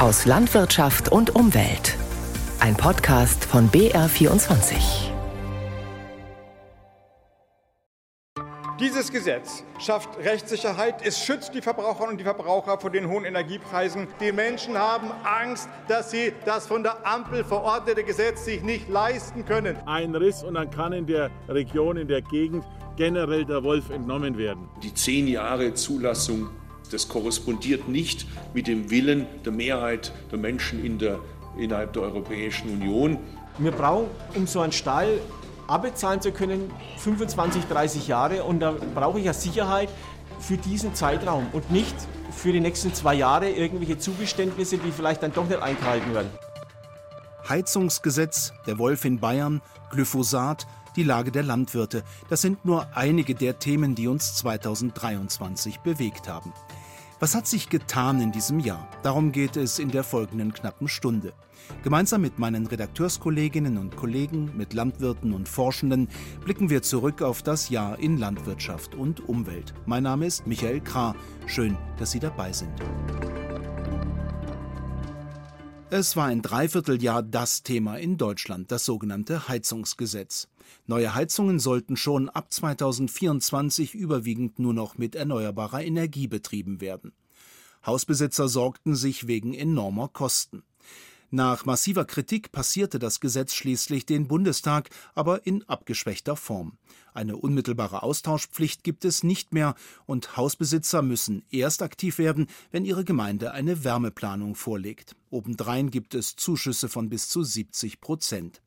aus Landwirtschaft und Umwelt. Ein Podcast von BR24. Dieses Gesetz schafft Rechtssicherheit, es schützt die Verbraucherinnen und die Verbraucher vor den hohen Energiepreisen. Die Menschen haben Angst, dass sie das von der Ampel verordnete Gesetz sich nicht leisten können. Ein Riss und dann kann in der Region, in der Gegend generell der Wolf entnommen werden. Die zehn Jahre Zulassung das korrespondiert nicht mit dem Willen der Mehrheit der Menschen in der, innerhalb der Europäischen Union. Wir brauchen, um so einen Stall abbezahlen zu können, 25, 30 Jahre. Und da brauche ich ja Sicherheit für diesen Zeitraum und nicht für die nächsten zwei Jahre irgendwelche Zugeständnisse, die vielleicht dann doch nicht eingehalten werden. Heizungsgesetz, der Wolf in Bayern, Glyphosat, die Lage der Landwirte. Das sind nur einige der Themen, die uns 2023 bewegt haben. Was hat sich getan in diesem Jahr? Darum geht es in der folgenden knappen Stunde. Gemeinsam mit meinen Redakteurskolleginnen und Kollegen, mit Landwirten und Forschenden blicken wir zurück auf das Jahr in Landwirtschaft und Umwelt. Mein Name ist Michael Krah. Schön, dass Sie dabei sind. Es war ein Dreivierteljahr das Thema in Deutschland, das sogenannte Heizungsgesetz. Neue Heizungen sollten schon ab 2024 überwiegend nur noch mit erneuerbarer Energie betrieben werden. Hausbesitzer sorgten sich wegen enormer Kosten. Nach massiver Kritik passierte das Gesetz schließlich den Bundestag, aber in abgeschwächter Form. Eine unmittelbare Austauschpflicht gibt es nicht mehr und Hausbesitzer müssen erst aktiv werden, wenn ihre Gemeinde eine Wärmeplanung vorlegt. Obendrein gibt es Zuschüsse von bis zu 70 Prozent.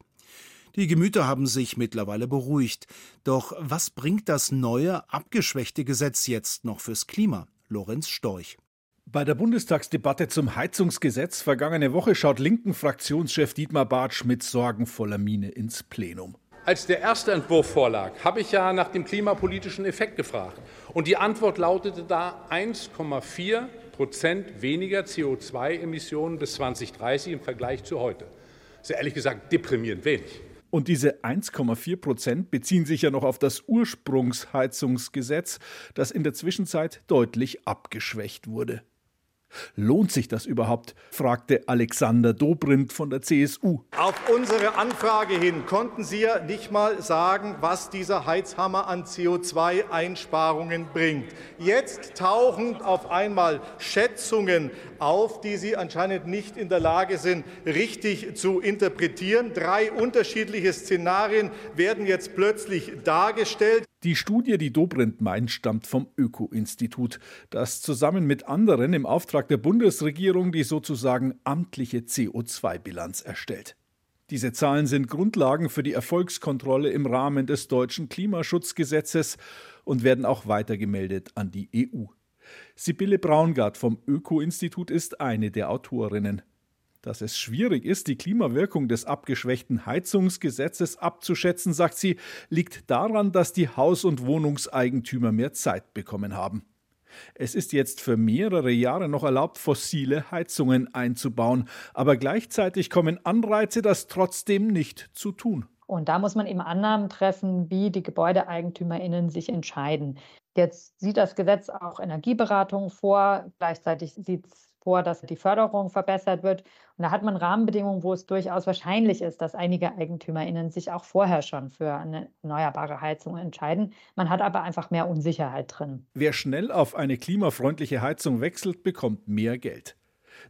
Die Gemüter haben sich mittlerweile beruhigt. Doch was bringt das neue, abgeschwächte Gesetz jetzt noch fürs Klima? Lorenz Storch. Bei der Bundestagsdebatte zum Heizungsgesetz vergangene Woche schaut linken Fraktionschef Dietmar Bartsch mit sorgenvoller Miene ins Plenum. Als der erste Entwurf vorlag, habe ich ja nach dem klimapolitischen Effekt gefragt. Und die Antwort lautete da 1,4 Prozent weniger CO2-Emissionen bis 2030 im Vergleich zu heute. Das ist ja ehrlich gesagt deprimierend wenig. Und diese 1,4 Prozent beziehen sich ja noch auf das Ursprungsheizungsgesetz, das in der Zwischenzeit deutlich abgeschwächt wurde. Lohnt sich das überhaupt? fragte Alexander Dobrindt von der CSU. Auf unsere Anfrage hin konnten Sie ja nicht mal sagen, was dieser Heizhammer an CO2-Einsparungen bringt. Jetzt tauchen auf einmal Schätzungen auf, die Sie anscheinend nicht in der Lage sind, richtig zu interpretieren. Drei unterschiedliche Szenarien werden jetzt plötzlich dargestellt. Die Studie, die Dobrindt meint, stammt vom Öko-Institut, das zusammen mit anderen im Auftrag der Bundesregierung die sozusagen amtliche CO2-Bilanz erstellt. Diese Zahlen sind Grundlagen für die Erfolgskontrolle im Rahmen des deutschen Klimaschutzgesetzes und werden auch weitergemeldet an die EU. Sibylle Braungart vom Öko-Institut ist eine der Autorinnen. Dass es schwierig ist, die Klimawirkung des abgeschwächten Heizungsgesetzes abzuschätzen, sagt sie, liegt daran, dass die Haus- und Wohnungseigentümer mehr Zeit bekommen haben. Es ist jetzt für mehrere Jahre noch erlaubt, fossile Heizungen einzubauen, aber gleichzeitig kommen Anreize, das trotzdem nicht zu tun. Und da muss man eben Annahmen treffen, wie die GebäudeeigentümerInnen sich entscheiden. Jetzt sieht das Gesetz auch Energieberatung vor. Gleichzeitig sieht es vor, dass die Förderung verbessert wird. Und da hat man Rahmenbedingungen, wo es durchaus wahrscheinlich ist, dass einige EigentümerInnen sich auch vorher schon für eine erneuerbare Heizung entscheiden. Man hat aber einfach mehr Unsicherheit drin. Wer schnell auf eine klimafreundliche Heizung wechselt, bekommt mehr Geld.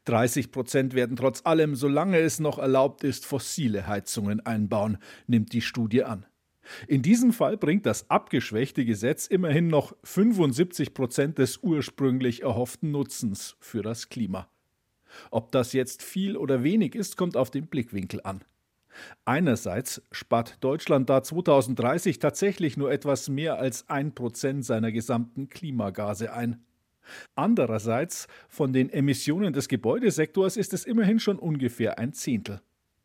30 Prozent werden trotz allem, solange es noch erlaubt ist, fossile Heizungen einbauen, nimmt die Studie an. In diesem Fall bringt das abgeschwächte Gesetz immerhin noch 75 Prozent des ursprünglich erhofften Nutzens für das Klima. Ob das jetzt viel oder wenig ist, kommt auf den Blickwinkel an. Einerseits spart Deutschland da 2030 tatsächlich nur etwas mehr als ein Prozent seiner gesamten Klimagase ein. Andererseits, von den Emissionen des Gebäudesektors ist es immerhin schon ungefähr ein Zehntel.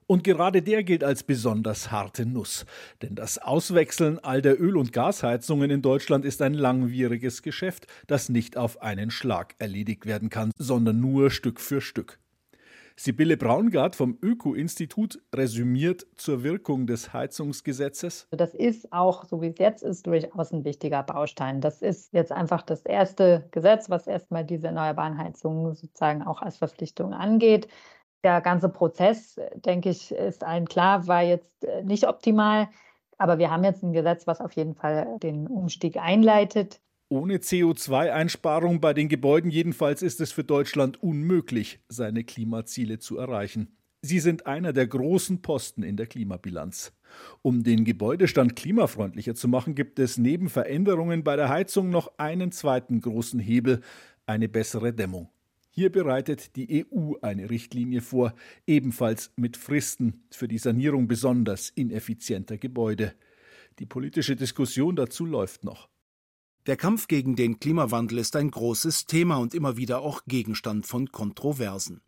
Und gerade der gilt als besonders harte Nuss. Denn das Auswechseln all der Öl- und Gasheizungen in Deutschland ist ein langwieriges Geschäft, das nicht auf einen Schlag erledigt werden kann, sondern nur Stück für Stück. Sibylle Braungart vom Öko-Institut resümiert zur Wirkung des Heizungsgesetzes. Das ist auch, so wie es jetzt ist, durchaus ein wichtiger Baustein. Das ist jetzt einfach das erste Gesetz, was erstmal diese erneuerbaren Heizungen sozusagen auch als Verpflichtung angeht. Der ganze Prozess, denke ich, ist allen klar, war jetzt äh, nicht optimal. Aber wir haben jetzt ein Gesetz, was auf jeden Fall den Umstieg einleitet. Ohne CO2-Einsparung bei den Gebäuden jedenfalls ist es für Deutschland unmöglich, seine Klimaziele zu erreichen. Sie sind einer der großen Posten in der Klimabilanz. Um den Gebäudestand klimafreundlicher zu machen, gibt es neben Veränderungen bei der Heizung noch einen zweiten großen Hebel, eine bessere Dämmung. Hier bereitet die EU eine Richtlinie vor, ebenfalls mit Fristen für die Sanierung besonders ineffizienter Gebäude. Die politische Diskussion dazu läuft noch. Der Kampf gegen den Klimawandel ist ein großes Thema und immer wieder auch Gegenstand von Kontroversen.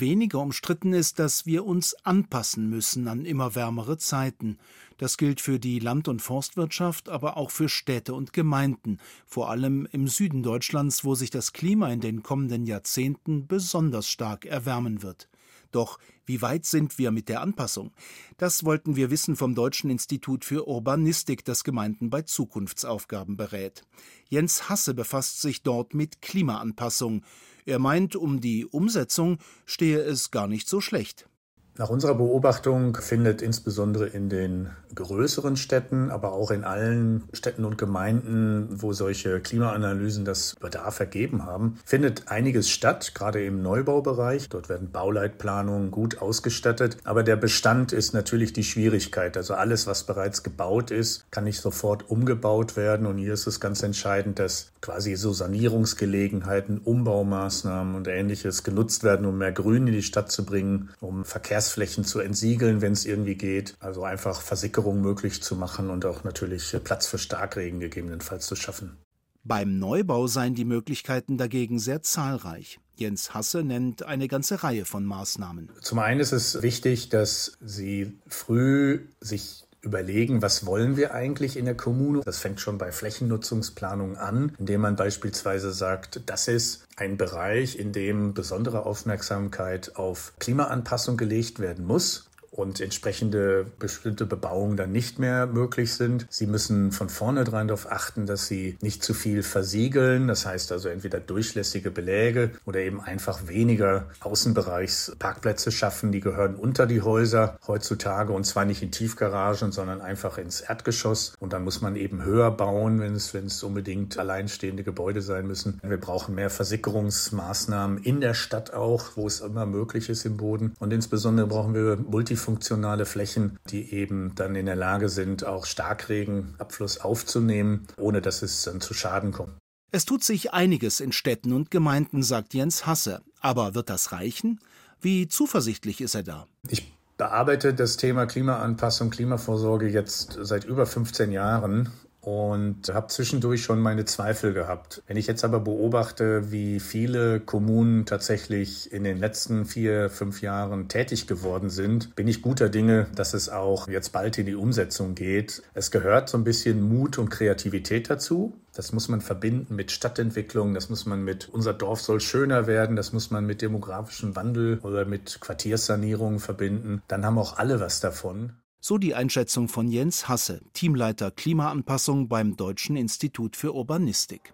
Weniger umstritten ist, dass wir uns anpassen müssen an immer wärmere Zeiten. Das gilt für die Land- und Forstwirtschaft, aber auch für Städte und Gemeinden, vor allem im Süden Deutschlands, wo sich das Klima in den kommenden Jahrzehnten besonders stark erwärmen wird. Doch wie weit sind wir mit der Anpassung? Das wollten wir wissen vom Deutschen Institut für Urbanistik, das Gemeinden bei Zukunftsaufgaben berät. Jens Hasse befasst sich dort mit Klimaanpassung. Er meint, um die Umsetzung stehe es gar nicht so schlecht. Nach unserer Beobachtung findet insbesondere in den größeren Städten, aber auch in allen Städten und Gemeinden, wo solche Klimaanalysen das Bedarf ergeben haben, findet einiges statt, gerade im Neubaubereich. Dort werden Bauleitplanungen gut ausgestattet. Aber der Bestand ist natürlich die Schwierigkeit. Also alles, was bereits gebaut ist, kann nicht sofort umgebaut werden. Und hier ist es ganz entscheidend, dass quasi so Sanierungsgelegenheiten, Umbaumaßnahmen und ähnliches genutzt werden, um mehr Grün in die Stadt zu bringen, um Verkehrs Verkehrsflächen zu entsiegeln, wenn es irgendwie geht. Also einfach Versickerung möglich zu machen und auch natürlich Platz für Starkregen gegebenenfalls zu schaffen. Beim Neubau seien die Möglichkeiten dagegen sehr zahlreich. Jens Hasse nennt eine ganze Reihe von Maßnahmen. Zum einen ist es wichtig, dass Sie früh sich überlegen, was wollen wir eigentlich in der Kommune. Das fängt schon bei Flächennutzungsplanung an, indem man beispielsweise sagt, das ist ein Bereich, in dem besondere Aufmerksamkeit auf Klimaanpassung gelegt werden muss und entsprechende bestimmte Bebauungen dann nicht mehr möglich sind. Sie müssen von vornherein darauf achten, dass sie nicht zu viel versiegeln. Das heißt also entweder durchlässige Beläge oder eben einfach weniger Außenbereichsparkplätze schaffen. Die gehören unter die Häuser heutzutage und zwar nicht in Tiefgaragen, sondern einfach ins Erdgeschoss. Und dann muss man eben höher bauen, wenn es, wenn es unbedingt alleinstehende Gebäude sein müssen. Wir brauchen mehr Versickerungsmaßnahmen in der Stadt auch, wo es immer möglich ist im Boden. Und insbesondere brauchen wir multi multifunktionale Flächen, die eben dann in der Lage sind, auch Starkregenabfluss aufzunehmen, ohne dass es dann zu Schaden kommt. Es tut sich einiges in Städten und Gemeinden, sagt Jens Hasse. Aber wird das reichen? Wie zuversichtlich ist er da? Ich bearbeite das Thema Klimaanpassung, Klimavorsorge jetzt seit über 15 Jahren und habe zwischendurch schon meine Zweifel gehabt. Wenn ich jetzt aber beobachte, wie viele Kommunen tatsächlich in den letzten vier, fünf Jahren tätig geworden sind, bin ich guter Dinge, dass es auch jetzt bald in die Umsetzung geht. Es gehört so ein bisschen Mut und Kreativität dazu. Das muss man verbinden mit Stadtentwicklung, das muss man mit unser Dorf soll schöner werden, das muss man mit demografischem Wandel oder mit Quartierssanierung verbinden. Dann haben auch alle was davon. So die Einschätzung von Jens Hasse, Teamleiter Klimaanpassung beim Deutschen Institut für Urbanistik.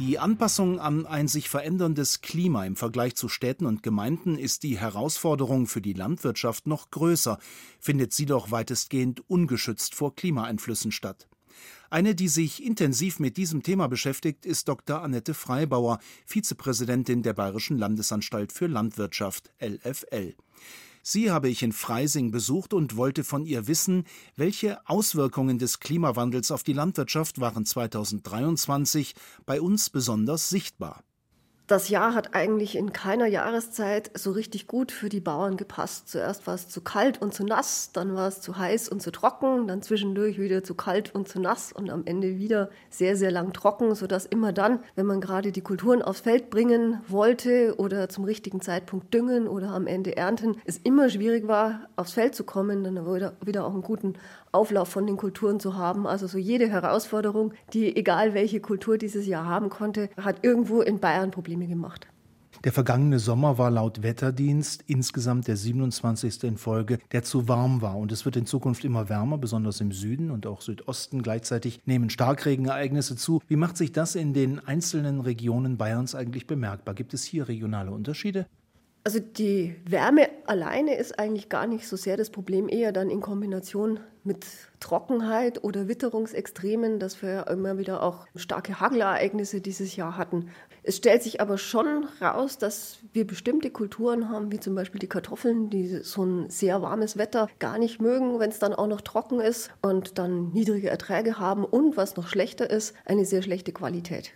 Die Anpassung an ein sich veränderndes Klima im Vergleich zu Städten und Gemeinden ist die Herausforderung für die Landwirtschaft noch größer, findet sie doch weitestgehend ungeschützt vor Klimaeinflüssen statt. Eine, die sich intensiv mit diesem Thema beschäftigt, ist Dr. Annette Freibauer, Vizepräsidentin der Bayerischen Landesanstalt für Landwirtschaft LFL. Sie habe ich in Freising besucht und wollte von ihr wissen, welche Auswirkungen des Klimawandels auf die Landwirtschaft waren 2023 bei uns besonders sichtbar. Das Jahr hat eigentlich in keiner Jahreszeit so richtig gut für die Bauern gepasst. Zuerst war es zu kalt und zu nass, dann war es zu heiß und zu trocken, dann zwischendurch wieder zu kalt und zu nass und am Ende wieder sehr, sehr lang trocken, sodass immer dann, wenn man gerade die Kulturen aufs Feld bringen wollte oder zum richtigen Zeitpunkt düngen oder am Ende ernten, es immer schwierig war, aufs Feld zu kommen, dann wieder auch einen guten Auflauf von den Kulturen zu haben. Also so jede Herausforderung, die egal welche Kultur dieses Jahr haben konnte, hat irgendwo in Bayern Probleme gemacht. Der vergangene Sommer war laut Wetterdienst insgesamt der 27. in Folge, der zu warm war. Und es wird in Zukunft immer wärmer, besonders im Süden und auch Südosten. Gleichzeitig nehmen Starkregenereignisse zu. Wie macht sich das in den einzelnen Regionen Bayerns eigentlich bemerkbar? Gibt es hier regionale Unterschiede? Also die Wärme alleine ist eigentlich gar nicht so sehr das Problem, eher dann in Kombination mit Trockenheit oder Witterungsextremen, dass wir ja immer wieder auch starke Hagelereignisse dieses Jahr hatten. Es stellt sich aber schon raus, dass wir bestimmte Kulturen haben, wie zum Beispiel die Kartoffeln, die so ein sehr warmes Wetter gar nicht mögen, wenn es dann auch noch trocken ist und dann niedrige Erträge haben und was noch schlechter ist, eine sehr schlechte Qualität.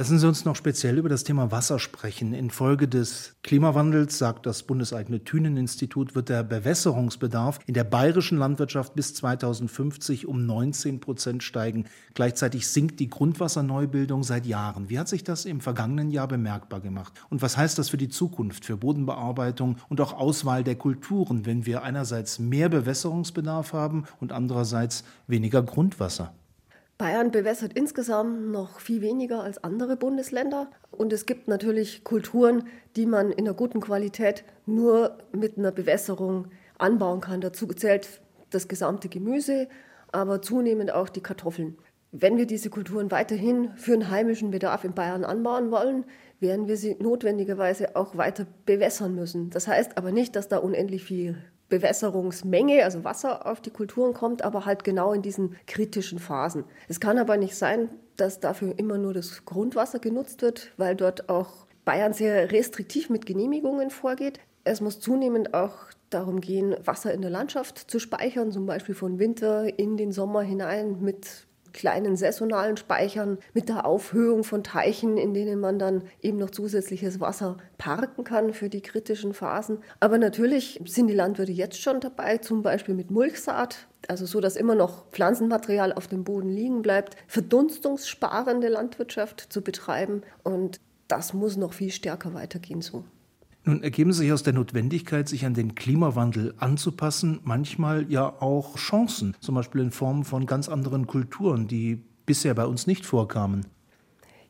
Lassen Sie uns noch speziell über das Thema Wasser sprechen. Infolge des Klimawandels, sagt das bundeseigene Thünen-Institut, wird der Bewässerungsbedarf in der bayerischen Landwirtschaft bis 2050 um 19 Prozent steigen. Gleichzeitig sinkt die Grundwasserneubildung seit Jahren. Wie hat sich das im vergangenen Jahr bemerkbar gemacht? Und was heißt das für die Zukunft, für Bodenbearbeitung und auch Auswahl der Kulturen, wenn wir einerseits mehr Bewässerungsbedarf haben und andererseits weniger Grundwasser? Bayern bewässert insgesamt noch viel weniger als andere Bundesländer. Und es gibt natürlich Kulturen, die man in einer guten Qualität nur mit einer Bewässerung anbauen kann. Dazu zählt das gesamte Gemüse, aber zunehmend auch die Kartoffeln. Wenn wir diese Kulturen weiterhin für einen heimischen Bedarf in Bayern anbauen wollen, werden wir sie notwendigerweise auch weiter bewässern müssen. Das heißt aber nicht, dass da unendlich viel Bewässerungsmenge, also Wasser auf die Kulturen kommt, aber halt genau in diesen kritischen Phasen. Es kann aber nicht sein, dass dafür immer nur das Grundwasser genutzt wird, weil dort auch Bayern sehr restriktiv mit Genehmigungen vorgeht. Es muss zunehmend auch darum gehen, Wasser in der Landschaft zu speichern, zum Beispiel von Winter in den Sommer hinein mit kleinen saisonalen Speichern mit der Aufhöhung von Teichen, in denen man dann eben noch zusätzliches Wasser parken kann für die kritischen Phasen. Aber natürlich sind die Landwirte jetzt schon dabei, zum Beispiel mit Mulchsaat, also so, dass immer noch Pflanzenmaterial auf dem Boden liegen bleibt, verdunstungssparende Landwirtschaft zu betreiben. Und das muss noch viel stärker weitergehen so. Nun ergeben sich aus der Notwendigkeit, sich an den Klimawandel anzupassen, manchmal ja auch Chancen, zum Beispiel in Form von ganz anderen Kulturen, die bisher bei uns nicht vorkamen.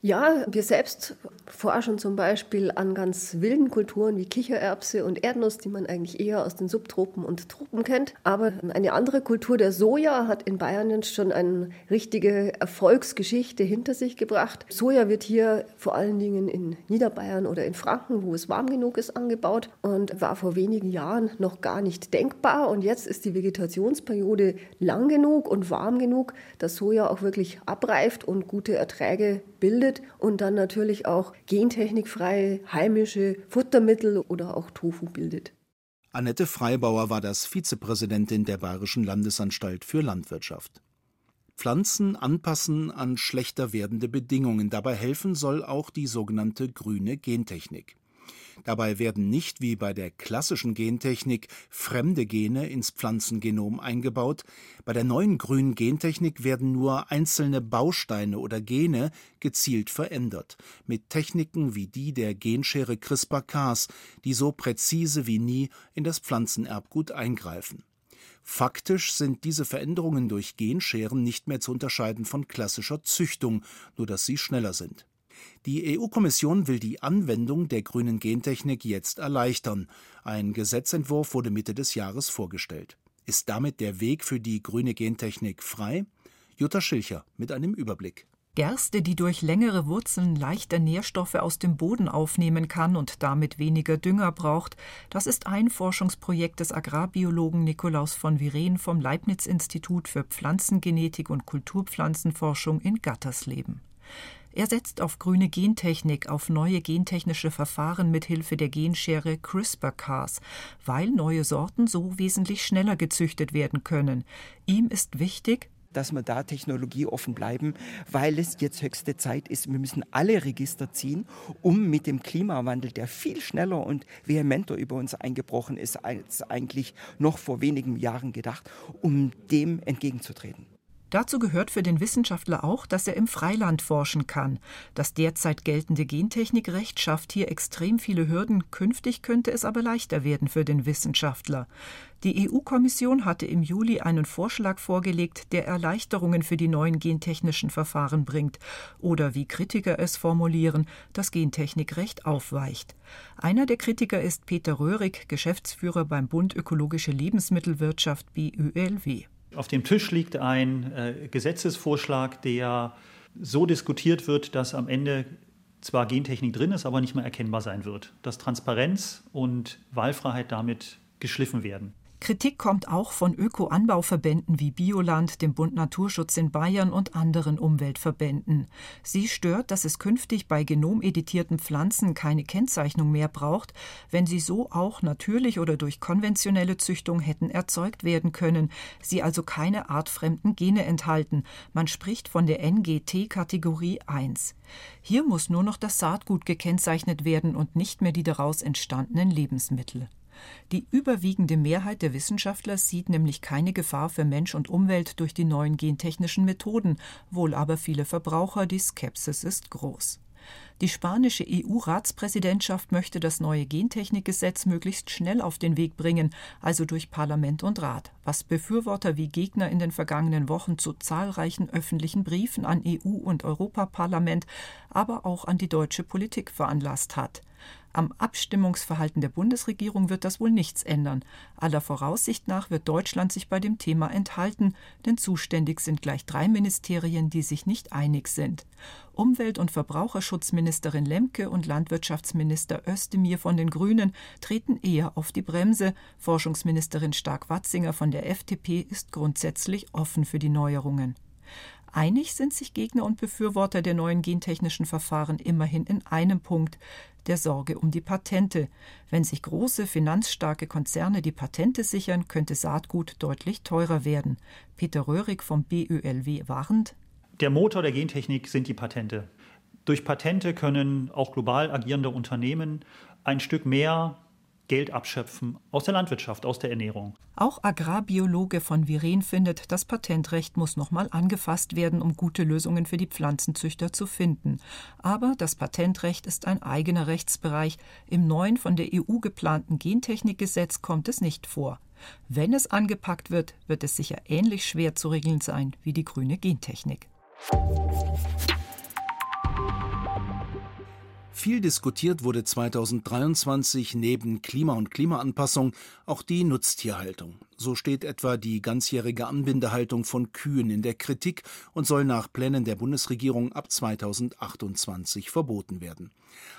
Ja, wir selbst forschen zum Beispiel an ganz wilden Kulturen wie Kichererbse und Erdnuss, die man eigentlich eher aus den Subtropen und Tropen kennt. Aber eine andere Kultur, der Soja, hat in Bayern schon eine richtige Erfolgsgeschichte hinter sich gebracht. Soja wird hier vor allen Dingen in Niederbayern oder in Franken, wo es warm genug ist, angebaut und war vor wenigen Jahren noch gar nicht denkbar. Und jetzt ist die Vegetationsperiode lang genug und warm genug, dass Soja auch wirklich abreift und gute Erträge bildet und dann natürlich auch gentechnikfreie heimische Futtermittel oder auch Tofu bildet. Annette Freibauer war das Vizepräsidentin der Bayerischen Landesanstalt für Landwirtschaft. Pflanzen anpassen an schlechter werdende Bedingungen. Dabei helfen soll auch die sogenannte grüne Gentechnik. Dabei werden nicht wie bei der klassischen Gentechnik fremde Gene ins Pflanzengenom eingebaut, bei der neuen grünen Gentechnik werden nur einzelne Bausteine oder Gene gezielt verändert, mit Techniken wie die der Genschere CRISPR-Cas, die so präzise wie nie in das Pflanzenerbgut eingreifen. Faktisch sind diese Veränderungen durch Genscheren nicht mehr zu unterscheiden von klassischer Züchtung, nur dass sie schneller sind. Die EU-Kommission will die Anwendung der grünen Gentechnik jetzt erleichtern. Ein Gesetzentwurf wurde Mitte des Jahres vorgestellt. Ist damit der Weg für die grüne Gentechnik frei? Jutta Schilcher mit einem Überblick. Gerste, die durch längere Wurzeln leichter Nährstoffe aus dem Boden aufnehmen kann und damit weniger Dünger braucht, das ist ein Forschungsprojekt des Agrarbiologen Nikolaus von Viren vom Leibniz-Institut für Pflanzengenetik und Kulturpflanzenforschung in Gattersleben. Er setzt auf grüne Gentechnik, auf neue gentechnische Verfahren mit Hilfe der Genschere CRISPR-Cas, weil neue Sorten so wesentlich schneller gezüchtet werden können. Ihm ist wichtig, dass wir da technologieoffen bleiben, weil es jetzt höchste Zeit ist. Wir müssen alle Register ziehen, um mit dem Klimawandel, der viel schneller und vehementer über uns eingebrochen ist als eigentlich noch vor wenigen Jahren gedacht, um dem entgegenzutreten. Dazu gehört für den Wissenschaftler auch, dass er im Freiland forschen kann. Das derzeit geltende Gentechnikrecht schafft hier extrem viele Hürden, künftig könnte es aber leichter werden für den Wissenschaftler. Die EU-Kommission hatte im Juli einen Vorschlag vorgelegt, der Erleichterungen für die neuen gentechnischen Verfahren bringt oder wie Kritiker es formulieren, das Gentechnikrecht aufweicht. Einer der Kritiker ist Peter Röhrig, Geschäftsführer beim Bund Ökologische Lebensmittelwirtschaft BÖLW. Auf dem Tisch liegt ein äh, Gesetzesvorschlag, der so diskutiert wird, dass am Ende zwar Gentechnik drin ist, aber nicht mehr erkennbar sein wird. Dass Transparenz und Wahlfreiheit damit geschliffen werden. Kritik kommt auch von Öko-Anbauverbänden wie Bioland, dem Bund Naturschutz in Bayern und anderen Umweltverbänden. Sie stört, dass es künftig bei genomeditierten Pflanzen keine Kennzeichnung mehr braucht, wenn sie so auch natürlich oder durch konventionelle Züchtung hätten erzeugt werden können, sie also keine artfremden Gene enthalten. Man spricht von der NGT-Kategorie 1. Hier muss nur noch das Saatgut gekennzeichnet werden und nicht mehr die daraus entstandenen Lebensmittel. Die überwiegende Mehrheit der Wissenschaftler sieht nämlich keine Gefahr für Mensch und Umwelt durch die neuen gentechnischen Methoden, wohl aber viele Verbraucher, die Skepsis ist groß. Die spanische EU-Ratspräsidentschaft möchte das neue Gentechnikgesetz möglichst schnell auf den Weg bringen, also durch Parlament und Rat, was Befürworter wie Gegner in den vergangenen Wochen zu zahlreichen öffentlichen Briefen an EU und Europaparlament, aber auch an die deutsche Politik veranlasst hat. Am Abstimmungsverhalten der Bundesregierung wird das wohl nichts ändern. Aller Voraussicht nach wird Deutschland sich bei dem Thema enthalten, denn zuständig sind gleich drei Ministerien, die sich nicht einig sind. Umwelt- und Verbraucherschutzministerin Lemke und Landwirtschaftsminister Özdemir von den Grünen treten eher auf die Bremse. Forschungsministerin Stark-Watzinger von der FDP ist grundsätzlich offen für die Neuerungen. Einig sind sich Gegner und Befürworter der neuen gentechnischen Verfahren immerhin in einem Punkt der Sorge um die Patente. Wenn sich große, finanzstarke Konzerne die Patente sichern, könnte Saatgut deutlich teurer werden. Peter Röhrig vom BÖLW warnt. Der Motor der Gentechnik sind die Patente. Durch Patente können auch global agierende Unternehmen ein Stück mehr Geld abschöpfen aus der Landwirtschaft, aus der Ernährung. Auch Agrarbiologe von Viren findet, das Patentrecht muss nochmal angefasst werden, um gute Lösungen für die Pflanzenzüchter zu finden. Aber das Patentrecht ist ein eigener Rechtsbereich. Im neuen von der EU geplanten Gentechnikgesetz kommt es nicht vor. Wenn es angepackt wird, wird es sicher ähnlich schwer zu regeln sein wie die grüne Gentechnik. Viel diskutiert wurde 2023 neben Klima und Klimaanpassung auch die Nutztierhaltung. So steht etwa die ganzjährige Anbindehaltung von Kühen in der Kritik und soll nach Plänen der Bundesregierung ab 2028 verboten werden.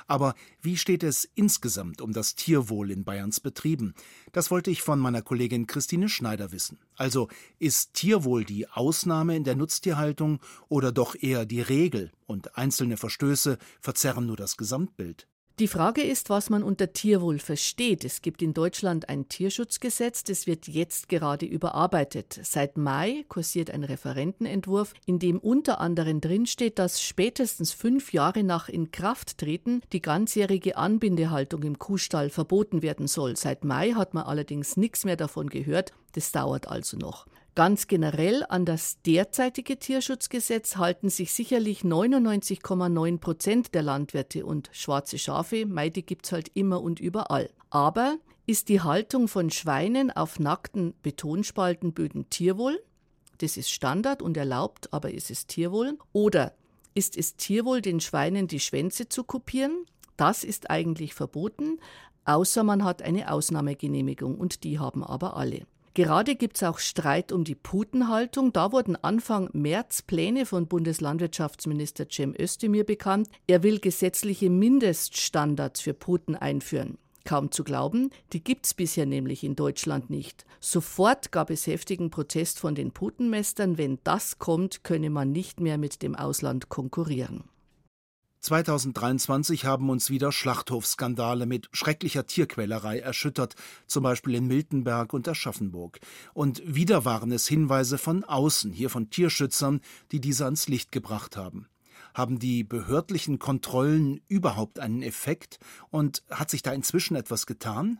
Aber wie steht es insgesamt um das Tierwohl in Bayerns Betrieben? Das wollte ich von meiner Kollegin Christine Schneider wissen. Also ist Tierwohl die Ausnahme in der Nutztierhaltung oder doch eher die Regel und einzelne Verstöße verzerren nur das Gesamtbild? Die Frage ist, was man unter Tierwohl versteht. Es gibt in Deutschland ein Tierschutzgesetz, das wird jetzt gerade überarbeitet. Seit Mai kursiert ein Referentenentwurf, in dem unter anderem drinsteht, dass spätestens fünf Jahre nach Inkrafttreten die ganzjährige Anbindehaltung im Kuhstall verboten werden soll. Seit Mai hat man allerdings nichts mehr davon gehört. Das dauert also noch. Ganz generell an das derzeitige Tierschutzgesetz halten sich sicherlich 99,9 Prozent der Landwirte und schwarze Schafe, Meide gibt's halt immer und überall. Aber ist die Haltung von Schweinen auf nackten Betonspaltenböden Tierwohl? Das ist Standard und erlaubt, aber ist es Tierwohl? Oder ist es Tierwohl, den Schweinen die Schwänze zu kopieren? Das ist eigentlich verboten, außer man hat eine Ausnahmegenehmigung und die haben aber alle. Gerade gibt es auch Streit um die Putenhaltung. Da wurden Anfang März Pläne von Bundeslandwirtschaftsminister Cem Özdemir bekannt. Er will gesetzliche Mindeststandards für Puten einführen. Kaum zu glauben, die gibt es bisher nämlich in Deutschland nicht. Sofort gab es heftigen Protest von den Putenmestern. Wenn das kommt, könne man nicht mehr mit dem Ausland konkurrieren. 2023 haben uns wieder Schlachthofskandale mit schrecklicher Tierquälerei erschüttert, zum Beispiel in Miltenberg und Aschaffenburg. Und wieder waren es Hinweise von außen, hier von Tierschützern, die diese ans Licht gebracht haben. Haben die behördlichen Kontrollen überhaupt einen Effekt? Und hat sich da inzwischen etwas getan?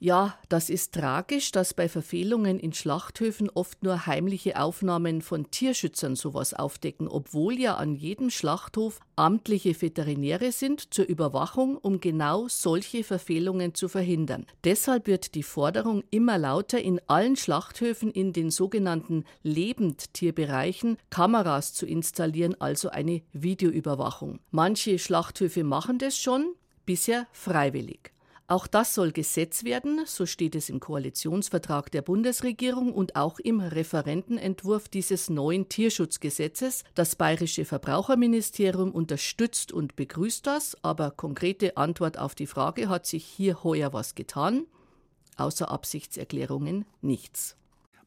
Ja, das ist tragisch, dass bei Verfehlungen in Schlachthöfen oft nur heimliche Aufnahmen von Tierschützern sowas aufdecken, obwohl ja an jedem Schlachthof amtliche Veterinäre sind zur Überwachung, um genau solche Verfehlungen zu verhindern. Deshalb wird die Forderung immer lauter, in allen Schlachthöfen in den sogenannten Lebendtierbereichen Kameras zu installieren, also eine Videoüberwachung. Manche Schlachthöfe machen das schon, bisher freiwillig. Auch das soll Gesetz werden, so steht es im Koalitionsvertrag der Bundesregierung und auch im Referentenentwurf dieses neuen Tierschutzgesetzes. Das bayerische Verbraucherministerium unterstützt und begrüßt das, aber konkrete Antwort auf die Frage, hat sich hier heuer was getan? Außer Absichtserklärungen nichts.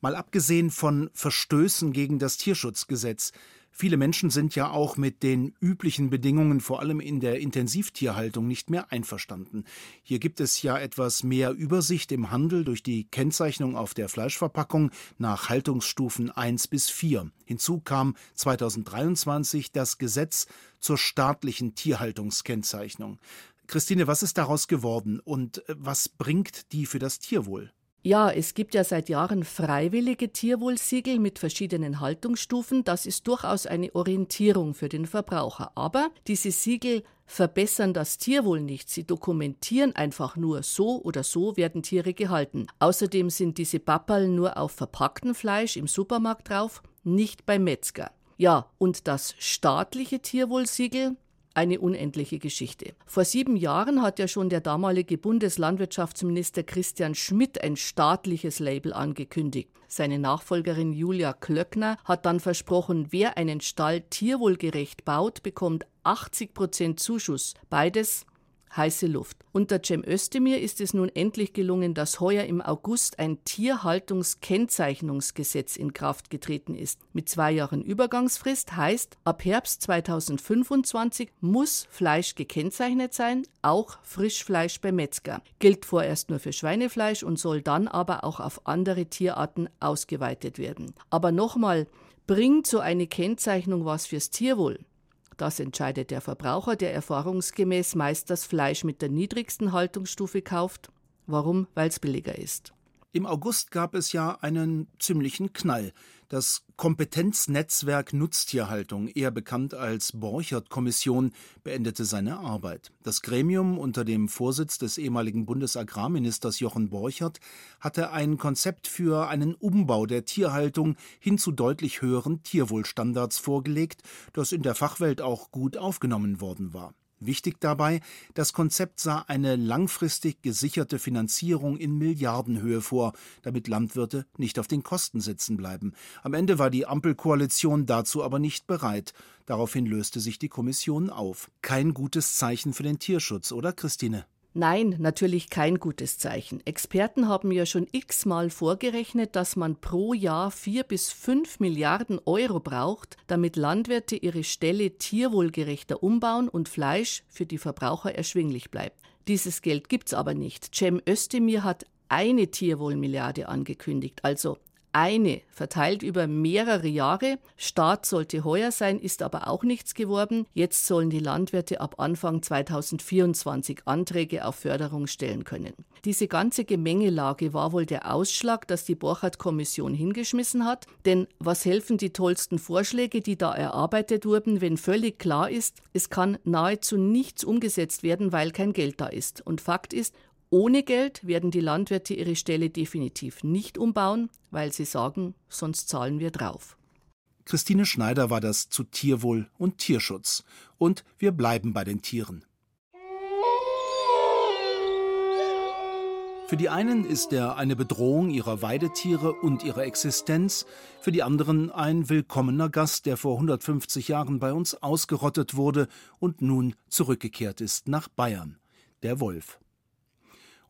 Mal abgesehen von Verstößen gegen das Tierschutzgesetz, Viele Menschen sind ja auch mit den üblichen Bedingungen, vor allem in der Intensivtierhaltung, nicht mehr einverstanden. Hier gibt es ja etwas mehr Übersicht im Handel durch die Kennzeichnung auf der Fleischverpackung nach Haltungsstufen 1 bis 4. Hinzu kam 2023 das Gesetz zur staatlichen Tierhaltungskennzeichnung. Christine, was ist daraus geworden und äh, was bringt die für das Tierwohl? Ja, es gibt ja seit Jahren freiwillige Tierwohlsiegel mit verschiedenen Haltungsstufen. Das ist durchaus eine Orientierung für den Verbraucher. Aber diese Siegel verbessern das Tierwohl nicht. Sie dokumentieren einfach nur, so oder so werden Tiere gehalten. Außerdem sind diese Papperl nur auf verpacktem Fleisch im Supermarkt drauf, nicht beim Metzger. Ja, und das staatliche Tierwohlsiegel, eine unendliche Geschichte. Vor sieben Jahren hat ja schon der damalige Bundeslandwirtschaftsminister Christian Schmidt ein staatliches Label angekündigt. Seine Nachfolgerin Julia Klöckner hat dann versprochen, wer einen Stall tierwohlgerecht baut, bekommt 80 Prozent Zuschuss. Beides heiße Luft. Unter Cem Özdemir ist es nun endlich gelungen, dass heuer im August ein Tierhaltungskennzeichnungsgesetz in Kraft getreten ist. Mit zwei Jahren Übergangsfrist heißt, ab Herbst 2025 muss Fleisch gekennzeichnet sein, auch Frischfleisch bei Metzger. Gilt vorerst nur für Schweinefleisch und soll dann aber auch auf andere Tierarten ausgeweitet werden. Aber nochmal, bringt so eine Kennzeichnung was fürs Tierwohl? Das entscheidet der Verbraucher, der erfahrungsgemäß meist das Fleisch mit der niedrigsten Haltungsstufe kauft. Warum? Weil es billiger ist. Im August gab es ja einen ziemlichen Knall. Das Kompetenznetzwerk Nutztierhaltung, eher bekannt als Borchert-Kommission, beendete seine Arbeit. Das Gremium unter dem Vorsitz des ehemaligen Bundesagrarministers Jochen Borchert hatte ein Konzept für einen Umbau der Tierhaltung hin zu deutlich höheren Tierwohlstandards vorgelegt, das in der Fachwelt auch gut aufgenommen worden war. Wichtig dabei, das Konzept sah eine langfristig gesicherte Finanzierung in Milliardenhöhe vor, damit Landwirte nicht auf den Kosten sitzen bleiben. Am Ende war die Ampelkoalition dazu aber nicht bereit. Daraufhin löste sich die Kommission auf. Kein gutes Zeichen für den Tierschutz, oder Christine? Nein, natürlich kein gutes Zeichen. Experten haben ja schon x-mal vorgerechnet, dass man pro Jahr vier bis fünf Milliarden Euro braucht, damit Landwirte ihre Ställe tierwohlgerechter umbauen und Fleisch für die Verbraucher erschwinglich bleibt. Dieses Geld gibt's aber nicht. Cem Özdemir hat eine Tierwohlmilliarde angekündigt, also eine, verteilt über mehrere Jahre. Start sollte heuer sein, ist aber auch nichts geworden. Jetzt sollen die Landwirte ab Anfang 2024 Anträge auf Förderung stellen können. Diese ganze Gemengelage war wohl der Ausschlag, dass die Borchardt-Kommission hingeschmissen hat. Denn was helfen die tollsten Vorschläge, die da erarbeitet wurden, wenn völlig klar ist, es kann nahezu nichts umgesetzt werden, weil kein Geld da ist. Und Fakt ist, ohne Geld werden die Landwirte ihre Ställe definitiv nicht umbauen, weil sie sagen, sonst zahlen wir drauf. Christine Schneider war das zu Tierwohl und Tierschutz. Und wir bleiben bei den Tieren. Für die einen ist er eine Bedrohung ihrer Weidetiere und ihrer Existenz, für die anderen ein willkommener Gast, der vor 150 Jahren bei uns ausgerottet wurde und nun zurückgekehrt ist nach Bayern, der Wolf.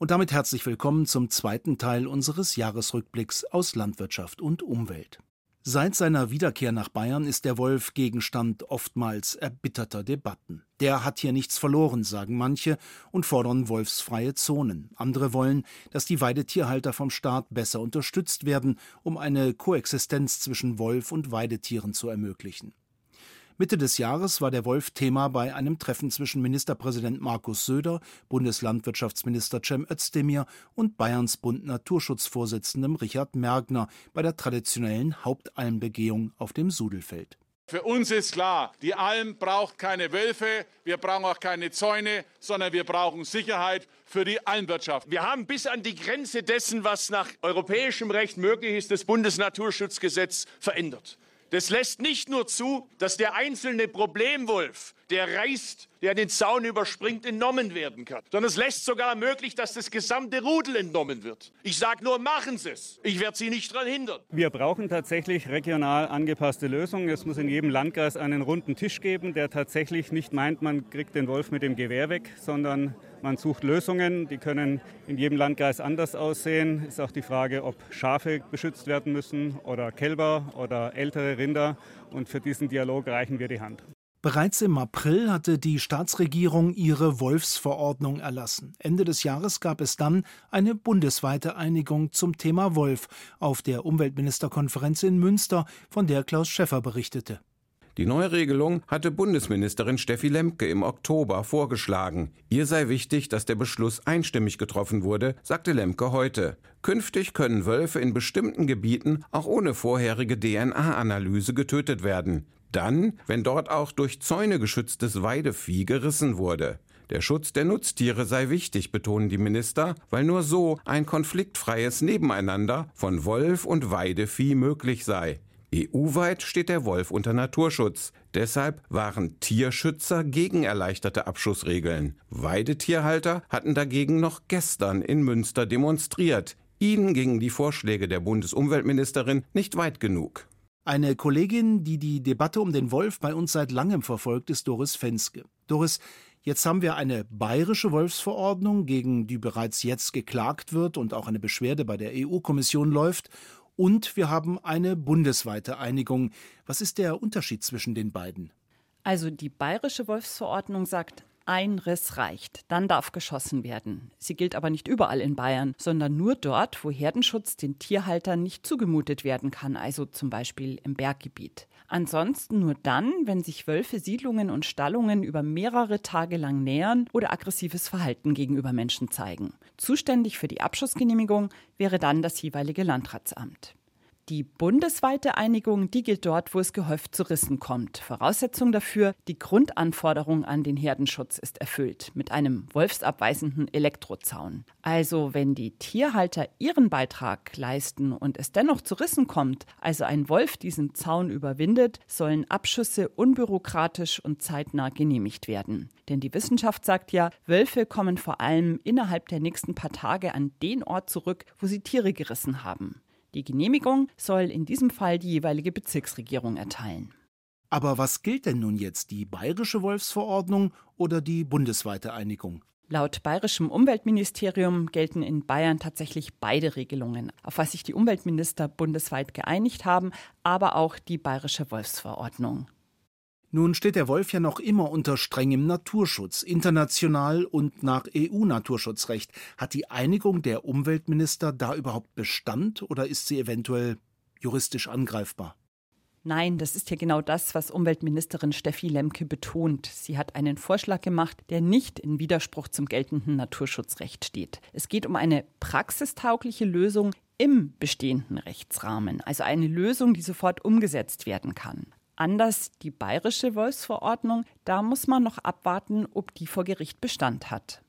Und damit herzlich willkommen zum zweiten Teil unseres Jahresrückblicks aus Landwirtschaft und Umwelt. Seit seiner Wiederkehr nach Bayern ist der Wolf Gegenstand oftmals erbitterter Debatten. Der hat hier nichts verloren, sagen manche und fordern wolfsfreie Zonen. Andere wollen, dass die Weidetierhalter vom Staat besser unterstützt werden, um eine Koexistenz zwischen Wolf und Weidetieren zu ermöglichen. Mitte des Jahres war der Wolf Thema bei einem Treffen zwischen Ministerpräsident Markus Söder, Bundeslandwirtschaftsminister Cem Özdemir und Bayerns Bund Naturschutzvorsitzendem Richard Mergner bei der traditionellen Hauptalmbegehung auf dem Sudelfeld. Für uns ist klar, die Alm braucht keine Wölfe, wir brauchen auch keine Zäune, sondern wir brauchen Sicherheit für die Almwirtschaft. Wir haben bis an die Grenze dessen, was nach europäischem Recht möglich ist, das Bundesnaturschutzgesetz verändert. Das lässt nicht nur zu, dass der einzelne Problemwolf, der reißt, der den Zaun überspringt, entnommen werden kann, sondern es lässt sogar möglich, dass das gesamte Rudel entnommen wird. Ich sage nur, machen Sie es. Ich werde Sie nicht daran hindern. Wir brauchen tatsächlich regional angepasste Lösungen. Es muss in jedem Landkreis einen runden Tisch geben, der tatsächlich nicht meint, man kriegt den Wolf mit dem Gewehr weg, sondern man sucht Lösungen, die können in jedem Landkreis anders aussehen. Ist auch die Frage, ob Schafe beschützt werden müssen oder Kälber oder ältere Rinder. Und für diesen Dialog reichen wir die Hand. Bereits im April hatte die Staatsregierung ihre Wolfsverordnung erlassen. Ende des Jahres gab es dann eine bundesweite Einigung zum Thema Wolf auf der Umweltministerkonferenz in Münster, von der Klaus Schäffer berichtete. Die neue Regelung hatte Bundesministerin Steffi Lemke im Oktober vorgeschlagen. Ihr sei wichtig, dass der Beschluss einstimmig getroffen wurde, sagte Lemke heute. Künftig können Wölfe in bestimmten Gebieten auch ohne vorherige DNA-Analyse getötet werden. Dann, wenn dort auch durch Zäune geschütztes Weidevieh gerissen wurde. Der Schutz der Nutztiere sei wichtig, betonen die Minister, weil nur so ein konfliktfreies Nebeneinander von Wolf und Weidevieh möglich sei. EU-weit steht der Wolf unter Naturschutz. Deshalb waren Tierschützer gegen erleichterte Abschussregeln. Weidetierhalter hatten dagegen noch gestern in Münster demonstriert. Ihnen gingen die Vorschläge der Bundesumweltministerin nicht weit genug. Eine Kollegin, die die Debatte um den Wolf bei uns seit langem verfolgt, ist Doris Fenske. Doris, jetzt haben wir eine bayerische Wolfsverordnung, gegen die bereits jetzt geklagt wird und auch eine Beschwerde bei der EU-Kommission läuft. Und wir haben eine bundesweite Einigung. Was ist der Unterschied zwischen den beiden? Also die bayerische Wolfsverordnung sagt, ein Riss reicht, dann darf geschossen werden. Sie gilt aber nicht überall in Bayern, sondern nur dort, wo Herdenschutz den Tierhaltern nicht zugemutet werden kann, also zum Beispiel im Berggebiet. Ansonsten nur dann, wenn sich Wölfe Siedlungen und Stallungen über mehrere Tage lang nähern oder aggressives Verhalten gegenüber Menschen zeigen. Zuständig für die Abschussgenehmigung wäre dann das jeweilige Landratsamt. Die bundesweite Einigung, die gilt dort, wo es gehäuft zu Rissen kommt. Voraussetzung dafür, die Grundanforderung an den Herdenschutz ist erfüllt mit einem wolfsabweisenden Elektrozaun. Also wenn die Tierhalter ihren Beitrag leisten und es dennoch zu Rissen kommt, also ein Wolf diesen Zaun überwindet, sollen Abschüsse unbürokratisch und zeitnah genehmigt werden. Denn die Wissenschaft sagt ja, Wölfe kommen vor allem innerhalb der nächsten paar Tage an den Ort zurück, wo sie Tiere gerissen haben. Die Genehmigung soll in diesem Fall die jeweilige Bezirksregierung erteilen. Aber was gilt denn nun jetzt, die bayerische Wolfsverordnung oder die bundesweite Einigung? Laut bayerischem Umweltministerium gelten in Bayern tatsächlich beide Regelungen, auf was sich die Umweltminister bundesweit geeinigt haben, aber auch die bayerische Wolfsverordnung. Nun steht der Wolf ja noch immer unter strengem Naturschutz, international und nach EU-Naturschutzrecht. Hat die Einigung der Umweltminister da überhaupt Bestand oder ist sie eventuell juristisch angreifbar? Nein, das ist ja genau das, was Umweltministerin Steffi Lemke betont. Sie hat einen Vorschlag gemacht, der nicht in Widerspruch zum geltenden Naturschutzrecht steht. Es geht um eine praxistaugliche Lösung im bestehenden Rechtsrahmen, also eine Lösung, die sofort umgesetzt werden kann. Anders die bayerische Wolfsverordnung, da muss man noch abwarten, ob die vor Gericht Bestand hat.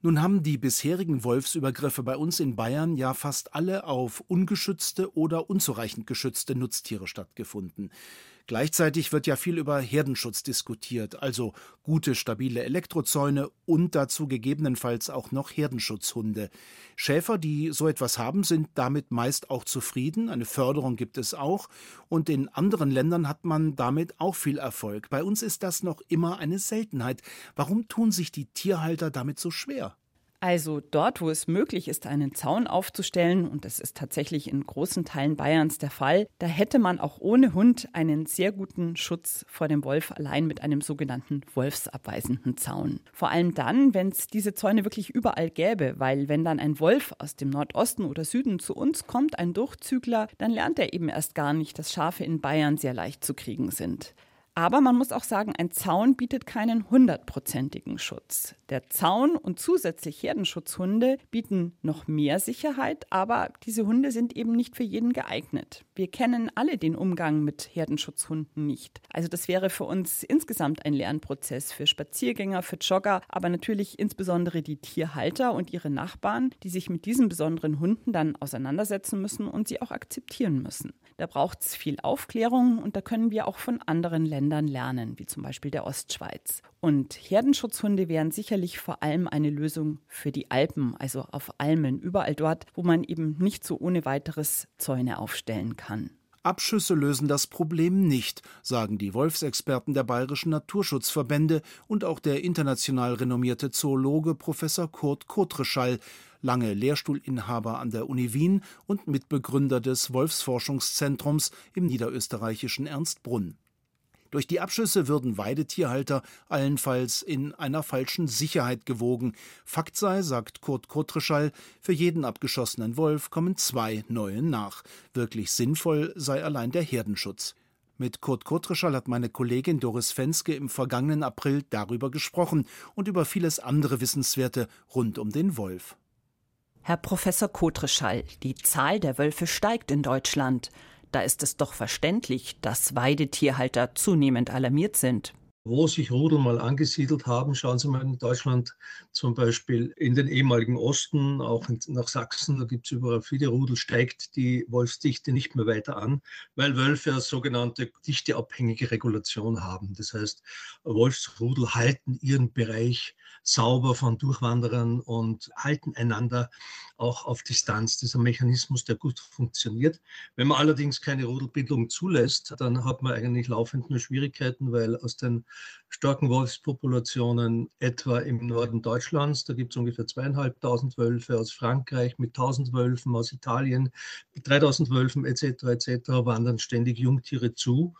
Nun haben die bisherigen Wolfsübergriffe bei uns in Bayern ja fast alle auf ungeschützte oder unzureichend geschützte Nutztiere stattgefunden. Gleichzeitig wird ja viel über Herdenschutz diskutiert, also gute, stabile Elektrozäune und dazu gegebenenfalls auch noch Herdenschutzhunde. Schäfer, die so etwas haben, sind damit meist auch zufrieden. Eine Förderung gibt es auch. Und in anderen Ländern hat man damit auch viel Erfolg. Bei uns ist das noch immer eine Seltenheit. Warum tun sich die Tierhalter damit so schwer? Also dort, wo es möglich ist, einen Zaun aufzustellen, und das ist tatsächlich in großen Teilen Bayerns der Fall, da hätte man auch ohne Hund einen sehr guten Schutz vor dem Wolf allein mit einem sogenannten wolfsabweisenden Zaun. Vor allem dann, wenn es diese Zäune wirklich überall gäbe, weil wenn dann ein Wolf aus dem Nordosten oder Süden zu uns kommt, ein Durchzügler, dann lernt er eben erst gar nicht, dass Schafe in Bayern sehr leicht zu kriegen sind. Aber man muss auch sagen, ein Zaun bietet keinen hundertprozentigen Schutz. Der Zaun und zusätzlich Herdenschutzhunde bieten noch mehr Sicherheit, aber diese Hunde sind eben nicht für jeden geeignet. Wir kennen alle den Umgang mit Herdenschutzhunden nicht. Also das wäre für uns insgesamt ein Lernprozess für Spaziergänger, für Jogger, aber natürlich insbesondere die Tierhalter und ihre Nachbarn, die sich mit diesen besonderen Hunden dann auseinandersetzen müssen und sie auch akzeptieren müssen. Da braucht es viel Aufklärung und da können wir auch von anderen Ländern Ländern lernen, wie zum Beispiel der Ostschweiz. Und Herdenschutzhunde wären sicherlich vor allem eine Lösung für die Alpen, also auf Almen, überall dort, wo man eben nicht so ohne weiteres Zäune aufstellen kann. Abschüsse lösen das Problem nicht, sagen die Wolfsexperten der bayerischen Naturschutzverbände und auch der international renommierte Zoologe Professor Kurt Kotreschall, lange Lehrstuhlinhaber an der Uni Wien und Mitbegründer des Wolfsforschungszentrums im niederösterreichischen Ernstbrunn. Durch die Abschüsse würden Weidetierhalter allenfalls in einer falschen Sicherheit gewogen. Fakt sei, sagt Kurt Kotreschall, für jeden abgeschossenen Wolf kommen zwei neue nach. Wirklich sinnvoll sei allein der Herdenschutz. Mit Kurt Kotreschall hat meine Kollegin Doris Fenske im vergangenen April darüber gesprochen und über vieles andere Wissenswerte rund um den Wolf. Herr Professor Kotreschall, die Zahl der Wölfe steigt in Deutschland. Da ist es doch verständlich, dass Weidetierhalter zunehmend alarmiert sind. Wo sich Rudel mal angesiedelt haben, schauen Sie mal in Deutschland zum Beispiel in den ehemaligen Osten, auch nach Sachsen, da gibt es überall viele Rudel, steigt die Wolfsdichte nicht mehr weiter an, weil Wölfe eine sogenannte dichteabhängige Regulation haben. Das heißt, Wolfsrudel halten ihren Bereich sauber von Durchwanderern und halten einander auch auf Distanz. Das ist ein Mechanismus, der gut funktioniert. Wenn man allerdings keine Rudelbildung zulässt, dann hat man eigentlich laufend nur Schwierigkeiten, weil aus den starken Wolfspopulationen etwa im Norden Deutschlands, da gibt es ungefähr zweieinhalbtausend Wölfe aus Frankreich mit tausend Wölfen, aus Italien mit 3000 Wölfen etc. etc. wandern ständig Jungtiere zu.